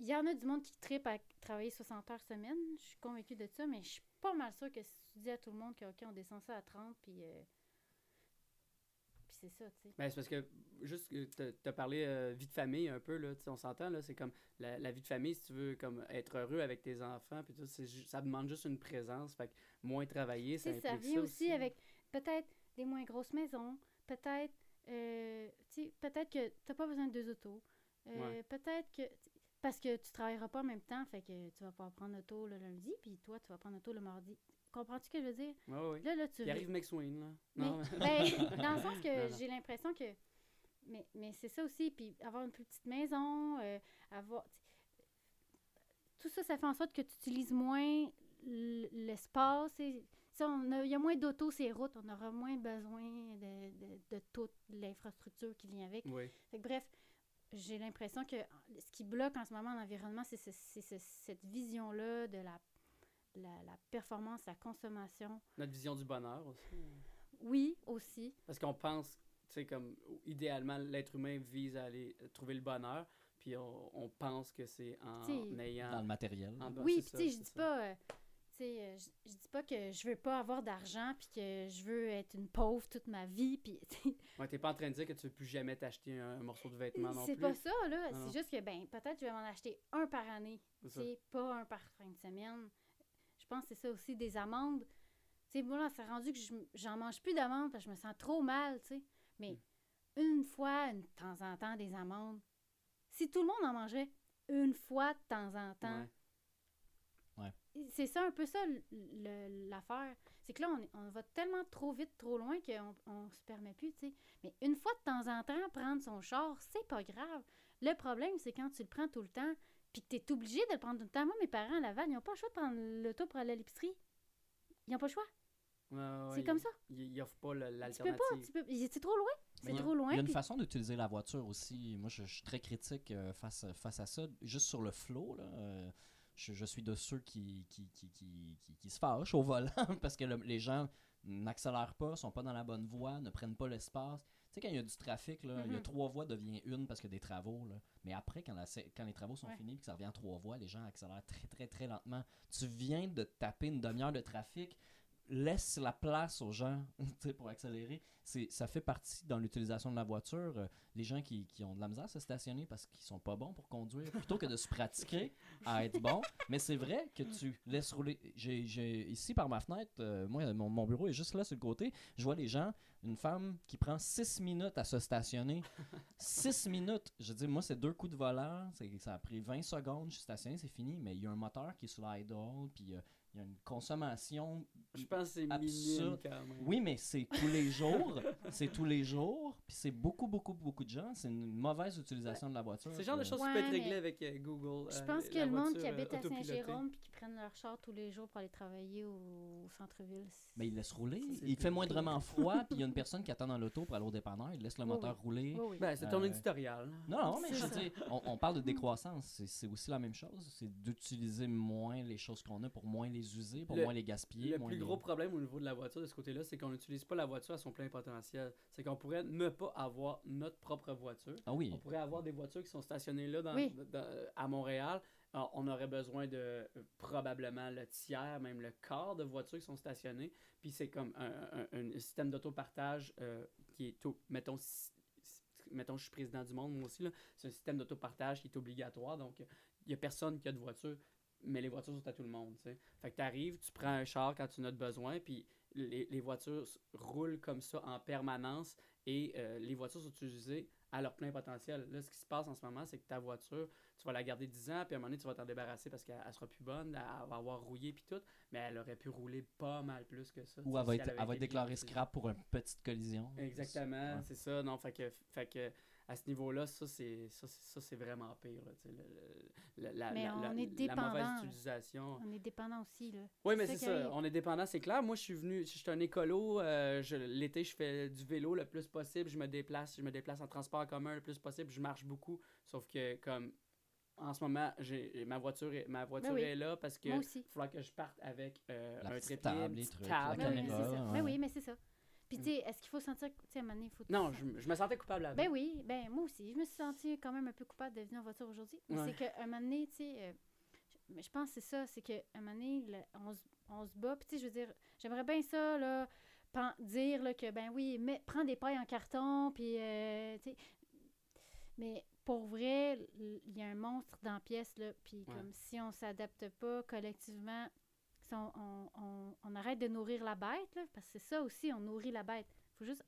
il y en a du monde qui tripe à travailler 60 heures semaine. Je suis convaincue de ça, mais je suis pas mal sûre que si tu dis à tout le monde que, OK, on descend ça à 30, puis... euh, Puis c'est ça, tu sais. Ben, c'est parce que, juste, tu as parlé euh, vie de famille un peu, là, on s'entend, là, c'est comme la, la vie de famille, si tu veux comme être heureux avec tes enfants, puis tout, ça demande juste une présence, fait que moins travailler, ça ça vient ça aussi avec peut-être des moins grosses maisons, peut-être, euh, tu sais, peut-être que t'as pas besoin de deux autos, euh, Ouais. peut-être que parce que tu travailleras pas en même temps, fait que tu vas pas prendre l'auto le lundi, puis toi tu vas prendre l'auto le mardi. Comprends-tu ce que je veux dire? Ouais, ouais. Là, là, tu Il arrive McSween, là. mais, Non, ben, dans le sens que j'ai l'impression que. Mais, mais c'est ça aussi. Puis avoir une plus petite maison, euh, avoir. Tout ça, ça fait en sorte que tu utilises moins l'espace. et- si on a- Il y a moins d'auto ces routes, on aura moins besoin de, de, de toute l'infrastructure qui vient avec. Oui. Fait que bref, j'ai l'impression que ce qui bloque en ce moment l'environnement, c'est ce- c'est ce- cette vision-là de la, la, la performance, la consommation. Notre vision du bonheur aussi. Oui, aussi. Parce qu'on pense, tu sais, comme idéalement, l'être humain vise à aller trouver le bonheur, puis on, on pense que c'est en T'sais, ayant. Dans le matériel. en- Oui, c'est puis tu sais, je c'est dis ça. pas, euh, tu sais, euh, je je dis pas que je veux pas avoir d'argent puis que je veux être une pauvre toute ma vie puis Ouais, t'es pas en train de dire que tu veux plus jamais t'acheter un, un morceau de vêtement non c'est plus. pas ça là, c'est juste que ben peut-être je vais m'en acheter un par année, C'est tu ça. sais, pas un par fin de semaine. Je pense que c'est ça aussi des amendes. Tu sais, moi là, c'est rendu que j'en mange plus d'amandes parce que je me sens trop mal, tu sais. Mais une fois, une- de temps en temps des amandes. Si tout le monde en mangeait une fois de temps en temps, Ouais. c'est ça un peu ça l'affaire. C'est que là, on va tellement trop vite, trop loin qu'on on se permet plus, tu sais. Mais une fois de temps en temps, prendre son char, c'est pas grave. Le problème, c'est quand tu le prends tout le temps, puis que tu es obligé de le prendre tout le temps. Moi, mes parents à Laval, ils n'ont pas le choix de prendre l'auto pour aller à l'épicerie. Ils n'ont pas le choix. Ouais, ouais, c'est comme ça. Il, il offre pas le- Tu peux l'alternative. pas. Tu peux... C'est trop loin. C'est il y a- trop loin. Il y a une puis- façon d'utiliser la voiture aussi. Moi, je, je suis très critique euh, face, face à ça. Juste sur le flow, là, euh, je, je suis de ceux qui, qui, qui, qui, qui- qui se fâchent au volant parce que le- les gens n'accélèrent pas, sont pas dans la bonne voie, ne prennent pas l'espace. Tu sais, quand il y a du trafic, là, il y a Mhm. trois voies devient une parce qu'il y a des travaux. Là. Mais après, quand, la- quand les travaux sont Ouais. finis et que ça revient trois voies, les gens accélèrent très, très, très lentement. Tu viens de taper une demi-heure de trafic laisse la place aux gens pour accélérer. C'est, ça fait partie dans l'utilisation de la voiture. euh, les gens qui, qui ont de la misère à se stationner parce qu'ils sont pas bons pour conduire, plutôt que de se pratiquer à être bon. Mais c'est vrai que tu laisses rouler. J'ai, ici, par ma fenêtre, euh, moi, mon, mon bureau est juste là sur le côté. Je vois les gens, une femme qui prend 6 minutes à se stationner. 6 minutes. Je dis, moi, c'est deux coups de volant. C'est, ça a pris 20 secondes. Je suis stationné, c'est fini. Mais il y a un moteur qui est sur l'idle, puis euh, il y a une consommation Je pense que c'est minime Absurde. quand même. oui, mais c'est tous les jours. C'est tous les jours. Puis c'est beaucoup, beaucoup, beaucoup de gens. C'est une mauvaise utilisation de la voiture. C'est le genre de Euh, choses Ouais, qui peut être réglé avec euh, Google. Je euh, pense que la le monde qui euh, habite à autopilotée. Saint-Jérôme puis qui prennent leur char tous les jours pour aller travailler au, au centre-ville. Mais il laisse rouler. Ça, Il fait moindrement froid. Puis il y a une personne qui attend dans l'auto pour aller au dépanneur. Il laisse le Oui, moteur oui. rouler. Oui. Ben, c'est ton Euh, éditorial. Non, non, mais je dire, on, on parle de décroissance. C'est, c'est aussi la même chose. C'est d'utiliser moins les choses qu'on a pour moins les user, pour Le- moins les gaspiller. Le moins plus les- gros problème au niveau de la voiture de ce côté-là, c'est qu'on n'utilise pas la voiture à son plein potentiel. C'est qu'on pourrait ne pas avoir notre propre voiture. Ah oui. On pourrait avoir des voitures qui sont stationnées là dans- Oui. dans- à Montréal. Alors, on aurait besoin de euh, probablement le tiers, même le quart de voitures qui sont stationnées. Puis c'est comme un, un- un système d'autopartage euh, qui est, au- mettons, si- mettons, je suis président du monde, moi aussi, là. c'est un système d'autopartage qui est obligatoire. Donc, il n'y a personne qui a de voiture, mais les voitures sont à tout le monde. tu sais. Fait que tu arrives, tu prends un char quand tu en as besoin, puis les, les voitures roulent comme ça en permanence et euh, les voitures sont utilisées à leur plein potentiel. Là, ce qui se passe en ce moment, c'est que ta voiture, tu vas la garder 10 ans, puis à un moment donné, tu vas t'en débarrasser parce qu'elle elle sera plus bonne, elle va avoir rouillé, puis tout, mais elle aurait pu rouler pas mal plus que ça. Ou elle va si être, elle va déclarée scrap pour une petite collision. Exactement, Ouais. c'est ça. Non, fait que, fait que à ce niveau-là, ça, c'est ça, c'est- ça, c'est vraiment pire. là, tu sais, le- le- la, Mais la- on la- est la mauvaise dépendant. utilisation. On est dépendant aussi, là. Oui, mais c'est ça. On est dépendant, c'est clair. Moi, je suis venu, je suis un écolo. euh, L'été, je fais du vélo le plus possible. Je me déplace, je me déplace en transport en commun le plus possible. Je marche beaucoup. Sauf que, comme en ce moment, j'ai ma voiture, est, ma voiture Ben oui. est là parce que il faudra que je parte avec euh, un trépied, table, une les trucs, table. la Ben oui, mais c'est caméra, ça. ouais. Ben oui, mais c'est ça. Puis, Mm. tu sais, est-ce qu'il faut sentir. Tu sais, à un moment donné, il faut. Non, je, me- je me sentais coupable avant. Ben oui, ben moi aussi. Je me suis sentie quand même un peu coupable de venir en voiture aujourd'hui. Mais c'est qu'à un moment donné, tu sais, euh, je- mais je pense que c'est ça, c'est qu'à un moment donné, le- on, se- on se bat. Puis tu sais, je veux dire, j'aimerais bien ça, là, dire là, que, ben oui, mais prends des pailles en carton, puis, euh, tu sais. Mais pour vrai, il y a un monstre dans la pièce, là, puis Ouais. comme si on s'adapte pas collectivement, on, on- on- on arrête de nourrir la bête, là, parce que c'est ça aussi, on nourrit la bête. faut juste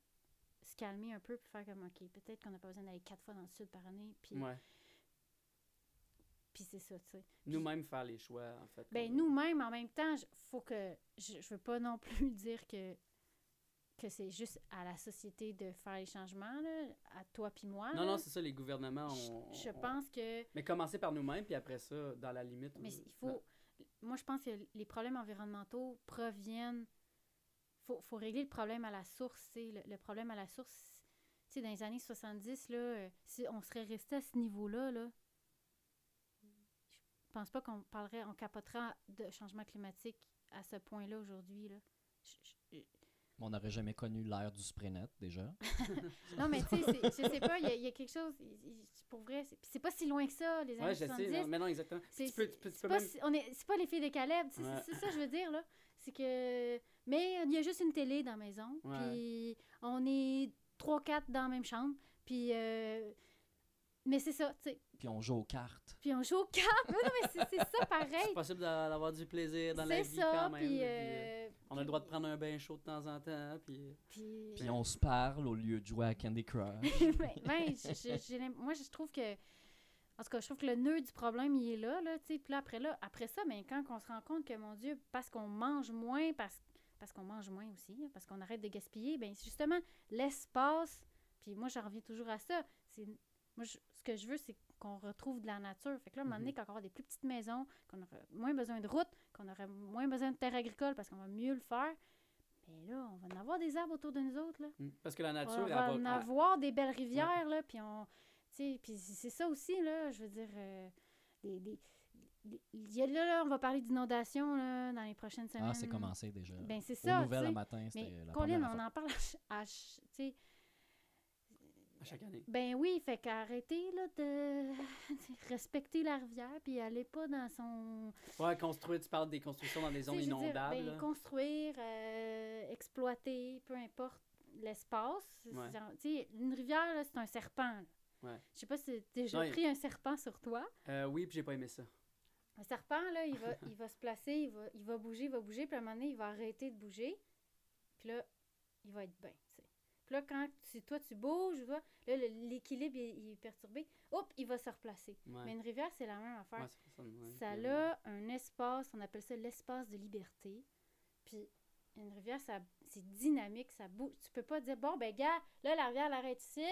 se calmer un peu puis faire comme OK, peut-être qu'on n'a pas besoin d'aller quatre fois dans le sud par année. Puis, Ouais. puis c'est ça, tu sais. Nous-mêmes faire les choix, en fait. Ben, qu'on- nous-mêmes, en même temps, faut que. Je, je veux pas non plus dire que, que c'est juste à la société de faire les changements, là, à toi puis moi. Non, là. non, c'est ça, les gouvernements. Je- on- je on- pense que. Mais commencer par nous-mêmes, puis après ça, dans la limite. Mais euh, il faut. Moi, je pense que les problèmes environnementaux proviennent. faut, faut régler le problème à la source. Le, le problème à la source, tu dans les années 70, là, euh, si on serait resté à ce niveau-là, là, je pense pas qu'on parlerait, on capoterait de changement climatique à ce point-là aujourd'hui. Là. Je- je- On n'aurait jamais connu l'ère du Spraynet, déjà. Non, mais tu sais, c'est- je sais pas, il y, y a quelque chose. il- il- Pour vrai, c'est puis c'est pas si loin que ça, les années Ouais, je 70. sais, non, mais non, exactement. C'est pas, même- si- on est- pas les filles de Caleb, sais, Ouais. c'est ça que je veux dire, là. C'est que... Mais il y a juste une télé dans la maison, puis on est 3-4 dans la même chambre, puis... euh, Mais c'est ça, tu sais. Puis on joue aux cartes. Puis on joue aux cartes. Non, non, mais c'est c'est ça, pareil. C'est possible d'a- d'avoir du plaisir dans la C'est vie ça, quand même. puis... là, puis, euh, euh, on a le droit de prendre un bain chaud de temps en temps. Puis... puis- Puis on se parle au lieu de jouer à Candy Crush. ben, ben, moi, je trouve que. En tout cas, je trouve que le nœud du problème, il est là, là. Puis là, après, là, après ça, ben, quand on se rend compte que, mon Dieu, parce qu'on mange moins, parce, parce qu'on mange moins aussi, hein, parce qu'on arrête de gaspiller, ben justement, l'espace, puis moi, j'en reviens toujours à ça. C'est, moi, je- ce que je veux, c'est qu'on retrouve de la nature. Fait que là, à un moment donné, Mhm. quand on va avoir des plus petites maisons, qu'on aurait moins besoin de routes, qu'on aurait moins besoin de terre agricole parce qu'on va mieux le faire, mais là, on va en avoir des arbres autour de nous autres, là. Mm. Parce que la On nature, elle va va. en elle- avoir des belles rivières, là, puis on... Puis c'est ça aussi, là, je veux dire... euh, là, là, on va parler d'inondation, dans les prochaines semaines. Ah, c'est commencé déjà. Ben, c'est Aux ça, nouvelles matin, c'était Mais la Colin, première on en parle à, à chaque année. ben oui, fait qu'arrêtez, là, de respecter la rivière, puis allez pas dans son... Ouais, construire, tu parles des constructions dans des zones veux dire, inondables. ben, construire, euh, exploiter, peu importe l'espace. Ouais. genre, une rivière, là, c'est un serpent. là. Ouais. Je sais pas si tu as déjà pris un serpent sur toi. Euh, oui, puis j'ai pas aimé ça. Un serpent, là, il va, il va se placer, il va, il va bouger, il va bouger, puis à un moment donné, il va arrêter de bouger. Puis là, il va être bien. Puis là, quand tu, toi, tu bouges, toi, là, le- l'équilibre, il, est- il est perturbé. Hop, il va se replacer. Ouais. Mais une rivière, c'est la même affaire. Ouais, ça, ouais. a un espace, on appelle ça l'espace de liberté. Puis une rivière, ça, c'est dynamique, ça bouge. Tu peux pas dire, bon, ben, gars, là, la rivière, elle arrête ici,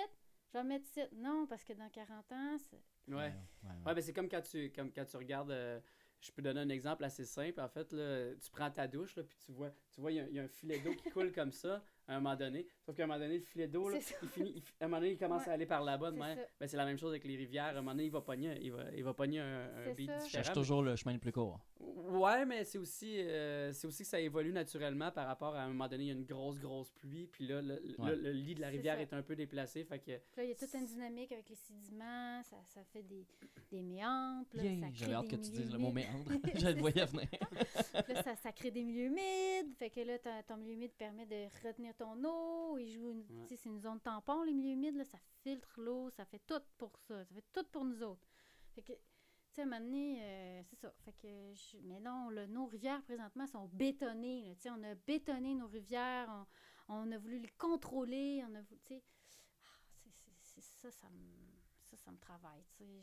je vais me mettre ici. Non, parce que dans 40 ans, c'est- Ouais. ouais, ouais. Ouais, ben c'est comme quand tu, comme quand tu regardes. euh, je peux donner un exemple assez simple. En fait, là, tu prends ta douche, là, puis tu vois, tu vois, il y a- il y, a un filet d'eau qui coule comme ça à un moment donné. Sauf qu'à un moment donné, le filet d'eau, là, il finit, il fi- à un moment donné, il commence Ouais. à aller par là-bas. de C'est même. ça. Ben, c'est la même chose avec les rivières. À un moment donné, il va pogner, il va, il va pogner un, un beat différent. cherche toujours le chemin le plus court. Ouais, mais c'est aussi, euh, c'est aussi que ça évolue naturellement par rapport à, un moment donné, il y a une grosse, grosse pluie, puis là, le, le- Ouais. le lit de la rivière est un peu déplacé, fait que... Puis là, il y a toute une dynamique avec les sédiments, ça, ça fait des, des méandres. puis là, Yay, ça crée J'avais hâte que des tu milieux dises le mot humides. méandre. Je le voyais venir. Là, ça, ça crée des milieux humides. Fait que là, ta- ton milieu humide permet de retenir ton eau. Il joue une- Ouais. tu sais, C'est une zone tampon, les milieux humides. Là, ça filtre l'eau. Ça fait tout pour ça. Ça fait tout pour nous autres. Fait que, tu sais, à un moment donné, euh, c'est ça. Fait que, je- mais non, nos rivières, présentement, sont bétonnées. Tu sais, on a bétonné nos rivières. On, on a voulu les contrôler. On a voulu, tu sais... ah, c'est ça, ça me... Ça, me travaille, tu sais.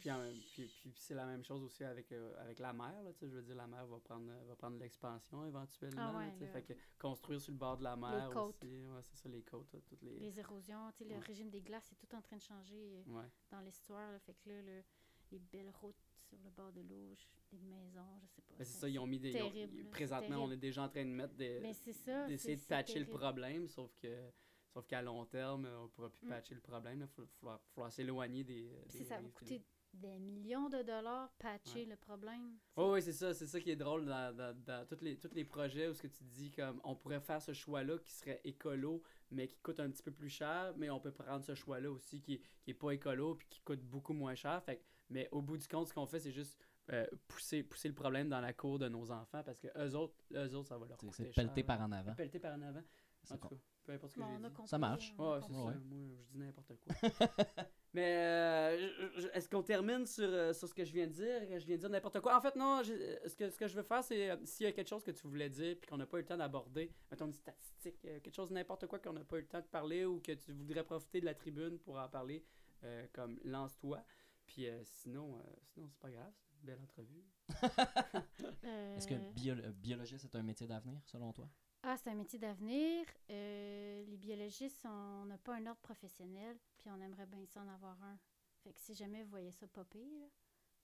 Puis, puis, puis c'est la même chose aussi avec, euh, avec la mer. Là, tu sais, je veux dire, la mer va prendre, euh, va prendre l'expansion éventuellement. Ah là, ouais, tu sais, là. fait que construire sur le bord de la mer côtes. aussi. Ouais, c'est ça, les côtes. là, toutes les... Les érosions, tu sais, le Ouais. régime des glaces est tout en train de changer euh, Ouais. dans l'histoire. Fait que là, le- les belles routes sur le bord de l'eau, des maisons, je sais pas. Ben, c'est ça, ils ont mis des. ont- terrible, c'est présentement, on est déjà en train de mettre des. Mais c'est ça. d'essayer c'est- de c'est patcher le problème, sauf que. Sauf qu'à long terme, on pourra plus Mm. patcher le problème. Il va falloir, falloir s'éloigner des. Puis des ça va coûter des millions de dollars patcher le problème. Oui, oui, c'est ça. C'est ça qui est drôle dans, dans, dans tous, les, tous les projets où ce que tu dis comme on pourrait faire ce choix-là qui serait écolo, mais qui coûte un petit peu plus cher, mais on peut prendre ce choix-là aussi qui, qui est pas écolo puis qui coûte beaucoup moins cher. Fait, que- mais au bout du compte, ce qu'on fait, c'est juste euh, pousser, pousser le problème dans la cour de nos enfants parce que eux autres, eux autres ça va leur coûter C'est pelleté cher, par en avant. Pelleté par en avant. En tout cas, peu importe ce que Bon, j'ai dit. compris, Ça marche. Ouais, c'est ça. Moi, je dis n'importe quoi. Mais euh, est-ce qu'on termine sur, euh, sur ce que je viens de dire? Je viens de dire n'importe quoi. En fait, non. je- euh, ce, que, ce que je veux faire, c'est euh, s'il y a quelque chose que tu voulais dire puis qu'on n'a pas eu le temps d'aborder, mettons une statistique, euh, quelque chose n'importe quoi qu'on n'a pas eu le temps de parler ou que tu voudrais profiter de la tribune pour en parler, euh, comme lance-toi. Puis euh, sinon, euh, sinon c'est pas grave. C'est une belle entrevue. Est-ce que bio- biologiste est un métier d'avenir, selon toi? Ah, c'est un métier d'avenir. Euh, les biologistes, on n'a pas un ordre professionnel, puis on aimerait bien ça en avoir un. Fait que si jamais vous voyez ça popper, là,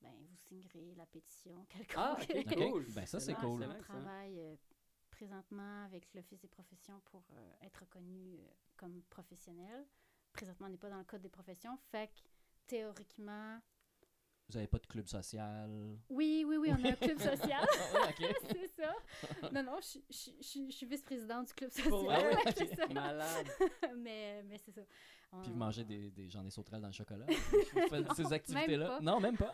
ben vous signerez la pétition quelconque. Ah, ok, Ok. cool. Ben, ça, c'est cool. On travaille euh, présentement avec l'Office des professions pour euh, être reconnu euh, comme professionnel. Présentement, on n'est pas dans le code des professions. Fait que théoriquement, Vous n'avez pas de club social? oui, oui, oui, on a un club social. Ah ouais, c'est ça. Non, non, je, je, je, je suis vice-présidente du club social. vrai? c'est ça. Malade. mais, mais c'est ça. On- Puis vous mangez des, des, sauterelles dans le chocolat? vous ces activités-là? Non, même pas.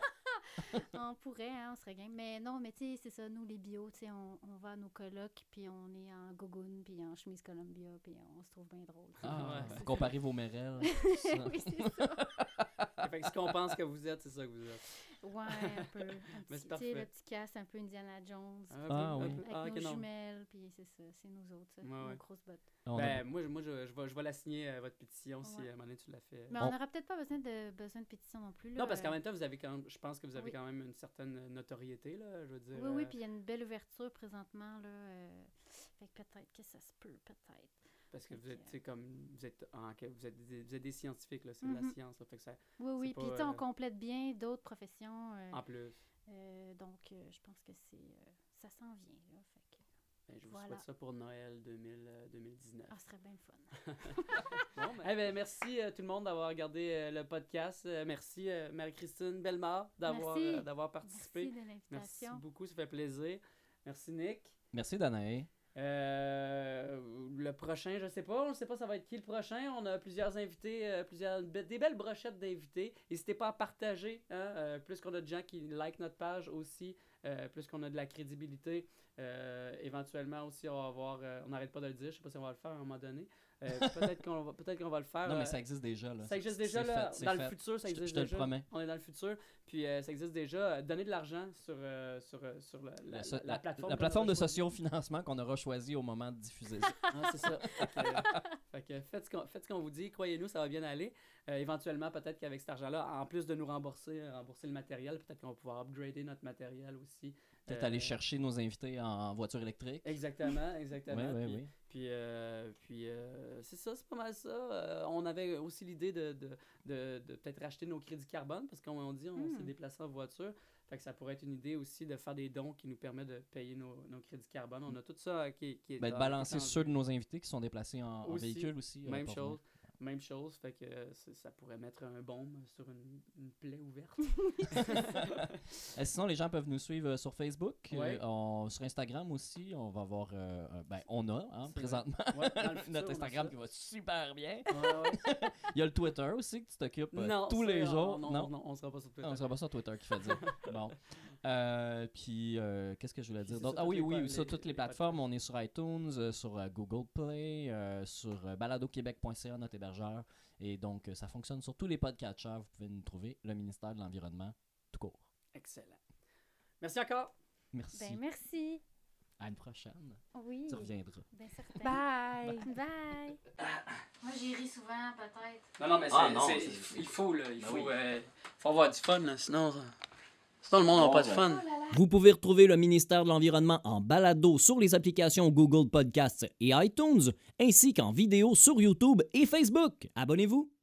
on pourrait, hein, on serait game. Mais non, mais tu sais, c'est ça, nous, les bio, tu sais, on, on va à nos colocs, puis on est en gogoon, puis en chemise Columbia, puis on se trouve bien drôle. Ah, Ouais. comparez vos merelles. oui, c'est ça. Fait que ce qu'on pense que vous êtes, c'est ça que vous êtes. Ouais, un peu. Un Mais petit, c'est tu sais, parfait. le petit casse, un peu Indiana Jones. Un Ah, peu, un oui. peu. Avec Ah, nos non. jumelles, puis c'est ça, c'est nous autres, ça, Ouais, nos ouais. grosses bottes. On a- Ben, moi, je- moi je, je, vais, je vais la signer, euh, votre pétition, si Ouais. à un moment donné, tu l'as fait. Mais On- on n'aura peut-être pas besoin de, besoin de pétition non plus. Là. Non, parce qu'en même temps, vous avez quand même, je pense que vous avez Oui. quand même une certaine notoriété, là, je veux dire. Oui, oui, euh, puis il y a une belle ouverture présentement, là. euh, Fait que peut-être que ça se peut, peut-être. Parce que vous êtes, sais, comme, vous êtes, en, vous êtes, des, vous êtes des scientifiques, là, c'est de la Mhm. science, là, fait que ça, Oui, oui, pas, puis tu sais, on euh, complète bien d'autres professions. euh, en plus, euh, donc, euh, je pense que c'est euh, ça s'en vient, là. Fait que, ben, je vous Voilà. souhaite ça pour Noël 2000, euh, 2019. ah, ce serait bien le fun. Bon, ben, eh ben, merci euh, tout le monde d'avoir regardé euh, le podcast. Euh, merci euh, Marie-Christine Bellemare d'avoir Merci. euh, d'avoir participé. Merci de Merci l'invitation. beaucoup, ça fait plaisir. Merci Nick. Merci, Danae. Euh, le prochain, je sais pas, on ne sait pas ça va être qui le prochain. On a plusieurs invités, euh, plusieurs des belles brochettes d'invités. N'hésitez pas à partager. hein, euh, plus qu'on a de gens qui like notre page aussi, plus qu'on a de la crédibilité. Euh, éventuellement aussi, on va avoir, euh, on n'arrête pas de le dire. Je sais pas si on va le faire à un moment donné. Euh, peut-être qu'on va, peut-être qu'on va le faire. Non, mais ça existe déjà. Là. ça existe déjà là, fait, dans le fait. futur, ça Je te le promets. On est dans le futur, puis ça existe déjà. Donner de l'argent sur, sur, sur la, la- La, so- la la- plateforme. la plateforme de socio-financement qu'on aura choisi au moment de diffuser. Ah, c'est ça. Fait que, fait que faites ce qu'on faites ce qu'on vous dit, croyez-nous, ça va bien aller. Éventuellement, peut-être qu'avec cet argent-là, en plus de nous rembourser, rembourser le matériel, peut-être qu'on va pouvoir upgrader notre matériel aussi. Peut-être Euh, aller chercher nos invités en voiture électrique. Exactement, exactement. Oui, oui, Puis- oui. Puis, euh, puis euh, c'est ça, c'est pas mal ça. Euh, on avait aussi l'idée de, de, de, de peut-être racheter nos crédits carbone parce qu'on on dit on Mm. s'est déplacé en voiture. Fait que ça pourrait être une idée aussi de faire des dons qui nous permettent de payer nos, nos crédits carbone. On a tout ça euh, qui, qui est. Ben, de balancer ceux de nos invités qui sont déplacés en, véhicule aussi. euh, Même chose. Même chose. Fait que euh, ça pourrait mettre un baume sur une, une plaie ouverte. Euh, sinon, les gens peuvent nous suivre euh, sur Facebook, euh, Ouais. on- sur Instagram aussi. On va avoir. euh, ben, on a, hein, présentement, Ouais, futur, notre Instagram qui va super bien. Ouais, ouais. Il y a le Twitter aussi que tu t'occupes euh, tous les on- jours. Non, non, non, on sera pas sur Twitter. Ah, on sera pas sur Twitter qui fait dire. bon. Euh, puis, euh, qu'est-ce que je voulais dire Ah oui, les oui, sur toutes les les plateformes. On est sur iTunes, euh, sur euh, Google Play, euh, sur euh, baladoquebec.ca, notre hébergeur. Et donc, euh, ça fonctionne sur tous les podcatchers. Vous pouvez nous trouver, le ministère de l'Environnement, tout court. Excellent. Merci encore. Merci. Ben, merci. À une prochaine. Oui. Tu reviendras. Ben, certain. Bye. Bye. Moi, j'y ris souvent, peut-être. Non, non, mais Ah, c'est- non, il faut- il faut, là, il Ben faut, oui. euh, faut avoir du fun, là, sinon, sinon le monde n'a pas de fun. Oh là. Vous pouvez retrouver le ministère de l'Environnement en balado sur les applications Google Podcasts et iTunes, ainsi qu'en vidéo sur YouTube et Facebook. Abonnez-vous!